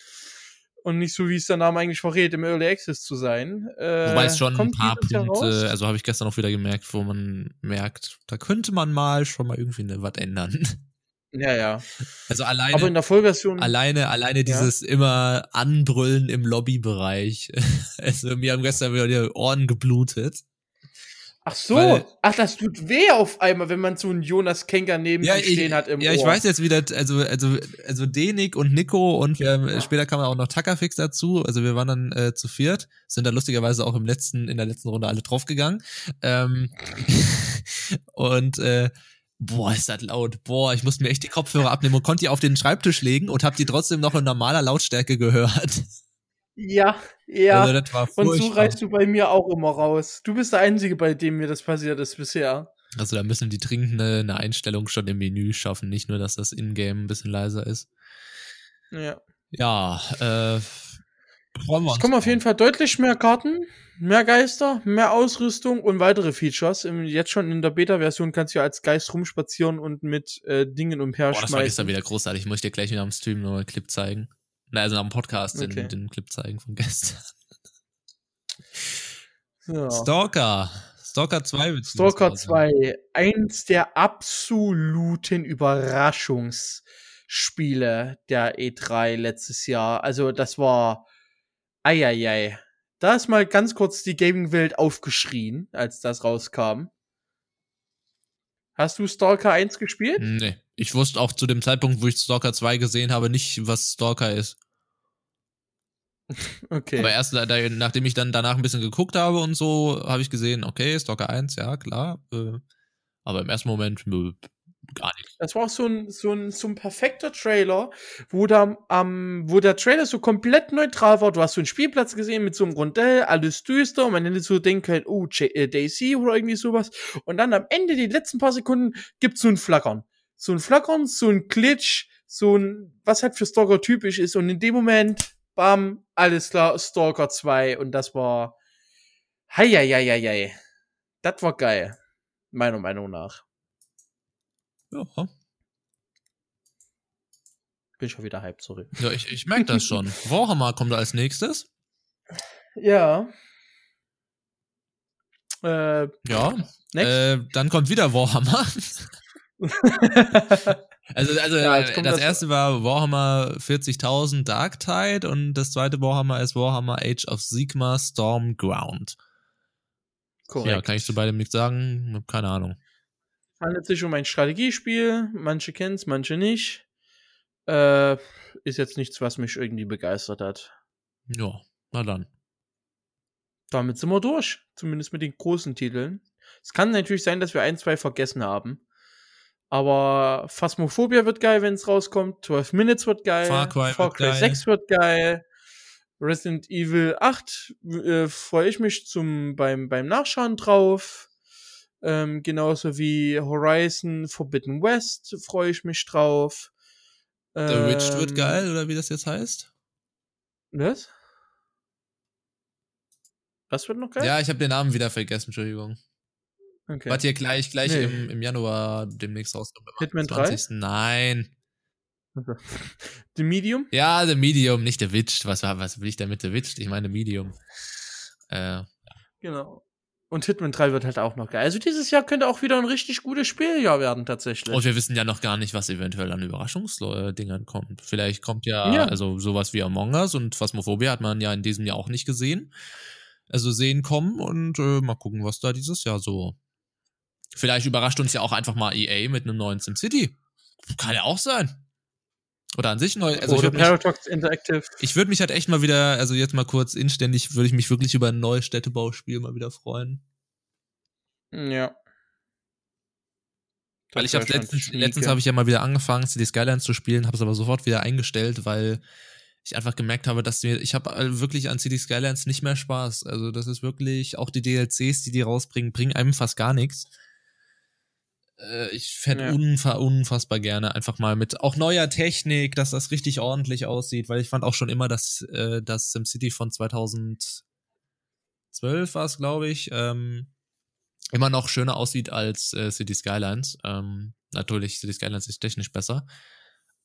Und nicht so, wie es der Name eigentlich verrät, im Early Access zu sein. Äh, Wobei es schon ein paar Punkte, also habe ich gestern auch wieder gemerkt, wo man merkt, da könnte man mal schon mal irgendwie ne, was ändern. Ja, ja. Also alleine, Aber in der Vollversion. alleine, alleine dieses immer Anbrüllen im Lobbybereich. Also mir haben gestern wieder die Ohren geblutet. Ach so. weil- Ach, das tut weh auf einmal, wenn man so einen Jonas Kenker neben sich ich, stehen hat im ja, Ohr. ich weiß jetzt wieder, also, also, also Denik und Nico und wir, später kam auch noch Takafix dazu. Also wir waren dann äh, zu viert, sind da lustigerweise auch im letzten, in der letzten Runde alle draufgegangen. Ähm, und äh, boah, ist das laut. Boah, ich musste mir echt die Kopfhörer abnehmen und konnte die auf den Schreibtisch legen und habe die trotzdem noch in normaler Lautstärke gehört. Ja, ja. Also das war Und so reißt du bei mir auch immer raus. Du bist der Einzige, bei dem mir das passiert ist bisher. Also da müssen die dringend eine, Einstellung schon im Menü schaffen, nicht nur, dass das Ingame ein bisschen leiser ist. Ja. Ja, äh, freuen wir Es uns kommen auf jeden Fall deutlich mehr Karten, mehr Geister, mehr Ausrüstung und weitere Features. Jetzt schon in der Beta-Version kannst du ja als Geist rumspazieren und mit äh, Dingen Boah, das war gestern umherschmeißen. wieder großartig. Muss ich dir gleich wieder am Stream noch einen Clip zeigen. Na, also am Podcast Okay. den, den Clip zeigen von gestern. Ja. Stalker. Stalker 2 wird Stalker dieses Jahr sein. 2, eins der absoluten Überraschungsspiele der E3 letztes Jahr. Also das war eieiei. Da ist mal ganz kurz die Gaming-Welt aufgeschrien, als das rauskam. Hast du Stalker 1 gespielt? Nee. Ich wusste auch zu dem Zeitpunkt, wo ich Stalker 2 gesehen habe, nicht, was Stalker ist. Okay. Aber erst da, da, nachdem ich dann danach ein bisschen geguckt habe und so, habe ich gesehen, okay, Stalker 1, ja, klar. Äh, aber im ersten Moment nö, gar nicht. Das war auch so ein, so ein, so ein perfekter Trailer, wo, da, ähm, wo der Trailer so komplett neutral war. Du hast so einen Spielplatz gesehen mit so einem Rondell, alles düster und man hätte so denken können, oh, äh, Daisy oder irgendwie sowas. Und dann am Ende, die letzten paar Sekunden, gibt's so ein Flackern. So ein Flackern, so ein Glitch, so ein, was halt für Stalker typisch ist. Und in dem Moment, bam, alles klar, Stalker 2. Und das war, heieieiei. Das war geil. Meiner Meinung nach. Ja, Bin schon wieder hyped, sorry. ja ich, ich merke das schon. Warhammer kommt als nächstes. Ja. Äh, Ja. Äh, dann kommt wieder Warhammer. Also, also Ja, das, das- erste war Warhammer 40.000 Darktide und das zweite Warhammer ist Warhammer Age of Sigma Stormground. Korrekt. Ja, kann ich zu beidem nichts sagen? Hab Keine Ahnung. Handelt sich um ein Strategiespiel. Manche kennen's, manche nicht. Äh, ist jetzt nichts, was mich irgendwie begeistert hat. Ja, na dann. Damit sind wir durch. Zumindest mit den großen Titeln. Es kann natürlich sein, dass wir ein, zwei vergessen haben. Aber Phasmophobia wird geil, wenn es rauskommt. 12 Minutes wird geil. Far Cry wird geil. 6 wird geil. Resident Evil 8 äh, freue ich mich zum, beim, beim Nachschauen drauf. Ähm, genauso wie Horizon Forbidden West freue ich mich drauf. The Witch wird Ähm, geil, oder wie das jetzt heißt? Was? Was wird noch geil? Ja, ich habe den Namen wieder vergessen, Entschuldigung. Okay. Was hier gleich, gleich Nee. im, im Januar demnächst rauskommt. Hitman 3? 20.. Nein. Also, The Medium? Ja, The Medium, nicht The Witch. Was, was will ich damit The Witch? Ich meine Medium. Äh, Genau. Und Hitman 3 wird halt auch noch geil. Also dieses Jahr könnte auch wieder ein richtig gutes Spieljahr werden, tatsächlich. und wir wissen ja noch gar nicht, was eventuell an Überraschungsdingern kommt. Vielleicht kommt ja, Ja. also sowas wie Among Us und Phasmophobia hat man ja in diesem Jahr auch nicht gesehen. Also sehen kommen und äh, mal gucken, was da dieses Jahr so. Vielleicht überrascht uns ja auch einfach mal EA mit einem neuen SimCity. Kann ja auch sein. Oder an sich neu. Also ich Oder würde mich, Paradox Interactive. ich würd mich halt echt mal wieder, also jetzt mal kurz inständig, würde ich mich wirklich über ein neues Städtebauspiel mal wieder freuen. Ja. Weil ich habe letztens, letztens habe ich ja mal wieder angefangen, City Skylines zu spielen, habe es aber sofort wieder eingestellt, weil ich einfach gemerkt habe, dass mir, ich habe wirklich an City Skylines nicht mehr Spaß. Also das ist wirklich, auch die DLCs, die die rausbringen, bringen einem fast gar nichts. Äh, Ich fände Ja. unfa unfassbar gerne einfach mal mit auch neuer Technik, dass das richtig ordentlich aussieht, weil ich fand auch schon immer, dass äh, das SimCity von 2012 war es, glaube ich, ähm, immer noch schöner aussieht als äh, City Skylines. Ähm, natürlich, City Skylines ist technisch besser.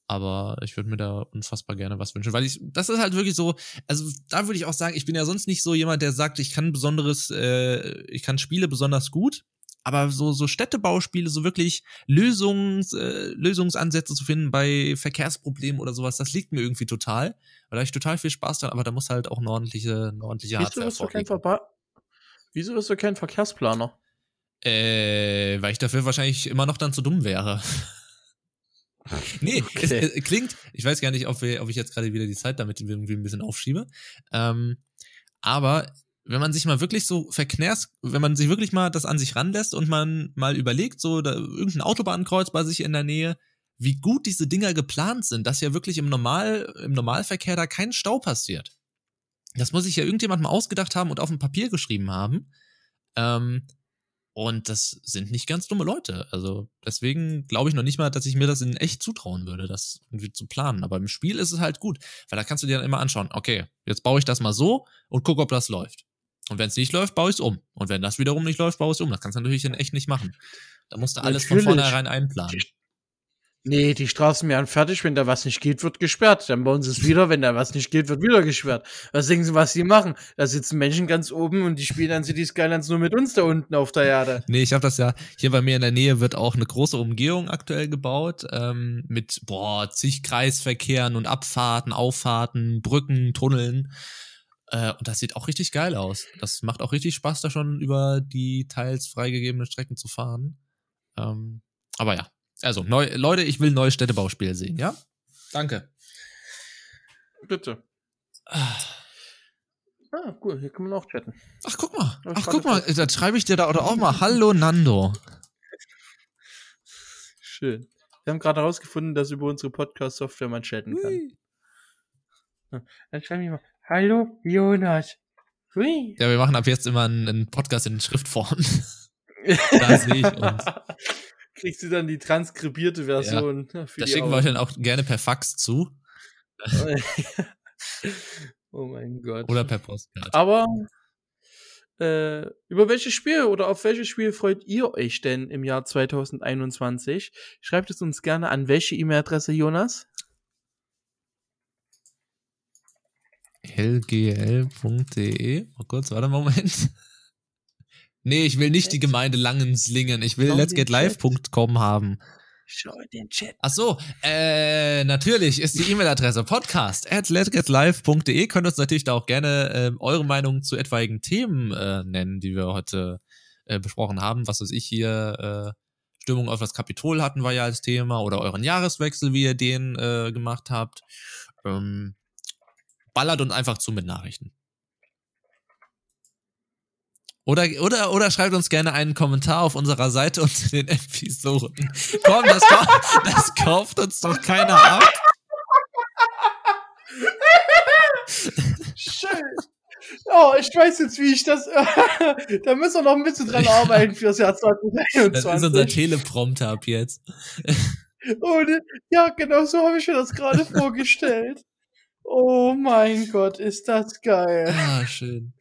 Aber ich würde mir da unfassbar gerne was wünschen, weil ich, das ist halt wirklich so, also da würde ich auch sagen, ich bin ja sonst nicht so jemand, der sagt, ich kann besonderes, äh, ich kann Spiele besonders gut, aber so, so Städtebauspiele, so wirklich Lösungs, äh, Lösungsansätze zu finden bei Verkehrsproblemen oder sowas, das liegt mir irgendwie total. Weil da habe ich total viel Spaß dran, aber da muss halt auch eine ordentliche, eine ordentliche Wieso Hardware bist, du kein Wieso bist du kein Verkehrsplaner? Äh, weil ich dafür wahrscheinlich immer noch dann zu dumm wäre. nee, Okay. es, es klingt, ich weiß gar nicht, ob, wir, ob ich jetzt gerade wieder die Zeit damit irgendwie ein bisschen aufschiebe. Ähm, aber wenn man sich mal wirklich so verknärs, wenn man sich wirklich mal das an sich ranlässt und man mal überlegt, so da, irgendein Autobahnkreuz bei sich in der Nähe, wie gut diese Dinger geplant sind, dass ja wirklich im, Normal, im Normalverkehr da kein Stau passiert. Das muss sich ja irgendjemand mal ausgedacht haben und auf dem Papier geschrieben haben. Ähm, und das sind nicht ganz dumme Leute. Also deswegen glaube ich noch nicht mal, dass ich mir das in echt zutrauen würde, das irgendwie zu planen. Aber im Spiel ist es halt gut, weil da kannst du dir dann immer anschauen, okay, jetzt baue ich das mal so und gucke, ob das läuft. Und wenn es nicht läuft, baue ich es um. Und wenn das wiederum nicht läuft, baue ich es um. Das kannst du natürlich in echt nicht machen. Da musst du alles von Natürlich. vornherein einplanen. Nee, die Straßen werden fertig, wenn da was nicht geht, wird gesperrt. Dann bauen sie es wieder, wenn da was nicht geht, wird wieder gesperrt. Was denken sie, was die machen? Da sitzen Menschen ganz oben und die spielen dann City Skylines nur mit uns da unten auf der Erde. Nee, ich habe das ja, hier bei mir in der Nähe wird auch eine große Umgehung aktuell gebaut, ähm, mit, boah, zig Kreisverkehren und Abfahrten, Auffahrten, Brücken, Tunneln. Äh, und das sieht auch richtig geil aus. Das macht auch richtig Spaß, da schon über die teils freigegebenen Strecken zu fahren. Ähm, aber ja, also, neu, Leute, ich will ein neues Städtebauspiel sehen, ja? Danke. Bitte. Ah. Ah, cool, hier kann man auch chatten. Ach, guck mal. Ach, guck mal. Da schreibe ich dir da oder auch mal. Hallo, Nando. Schön. Wir haben gerade herausgefunden, dass über unsere Podcast-Software man chatten kann. Hui. Dann schreibe ich mal, hallo Jonas. Hui. Ja, wir machen ab jetzt immer einen, einen Podcast in Schriftform. Da sehe ich uns. Kriegst du dann die transkribierte Version für Das schicken wir euch dann auch gerne per Fax zu oh mein Gott. oder per Postkarte. Aber äh, über welches Spiel oder auf welches Spiel freut ihr euch denn im Jahr 2021? Schreibt es uns gerne an welche E-Mail-Adresse, Jonas? lgl.de. Oh kurz, warte mal, Moment. Nee, ich will nicht die Gemeinde Langenslingen. Ich will letsgetlive.com haben. Schau in den Chat. Ach so, äh, natürlich ist die E-Mail-Adresse podcast at letgetlive.de. Könnt uns natürlich da auch gerne ähm, eure Meinung zu etwaigen Themen äh, nennen, die wir heute äh, besprochen haben. Was weiß ich hier, äh, Stimmung auf das Kapitol hatten wir ja als Thema oder euren Jahreswechsel, wie ihr den äh, gemacht habt. Ähm, ballert uns einfach zu mit Nachrichten. Oder, oder, oder schreibt uns gerne einen Kommentar auf unserer Seite unter den Episoden. Komm, das, das kauft uns doch keiner ab. Schön. Oh, ich weiß jetzt, wie ich das. da müssen wir noch ein bisschen dran arbeiten fürs Jahr 2023. Das ist unser Teleprompter ab jetzt. Oh, ne, ja, genau so habe ich mir das gerade vorgestellt. Oh mein Gott, ist das geil. Ah, schön.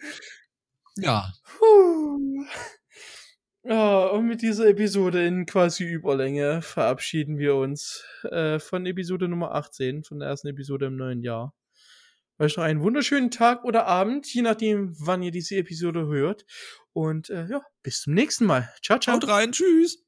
Ja. Puh. Ja, und mit dieser Episode in quasi Überlänge verabschieden wir uns äh, von Episode Nummer 18, von der ersten Episode im neuen Jahr. Euch noch einen wunderschönen Tag oder Abend, je nachdem, wann ihr diese Episode hört. Und äh, ja, bis zum nächsten Mal. Ciao, ciao. Haut rein, tschüss.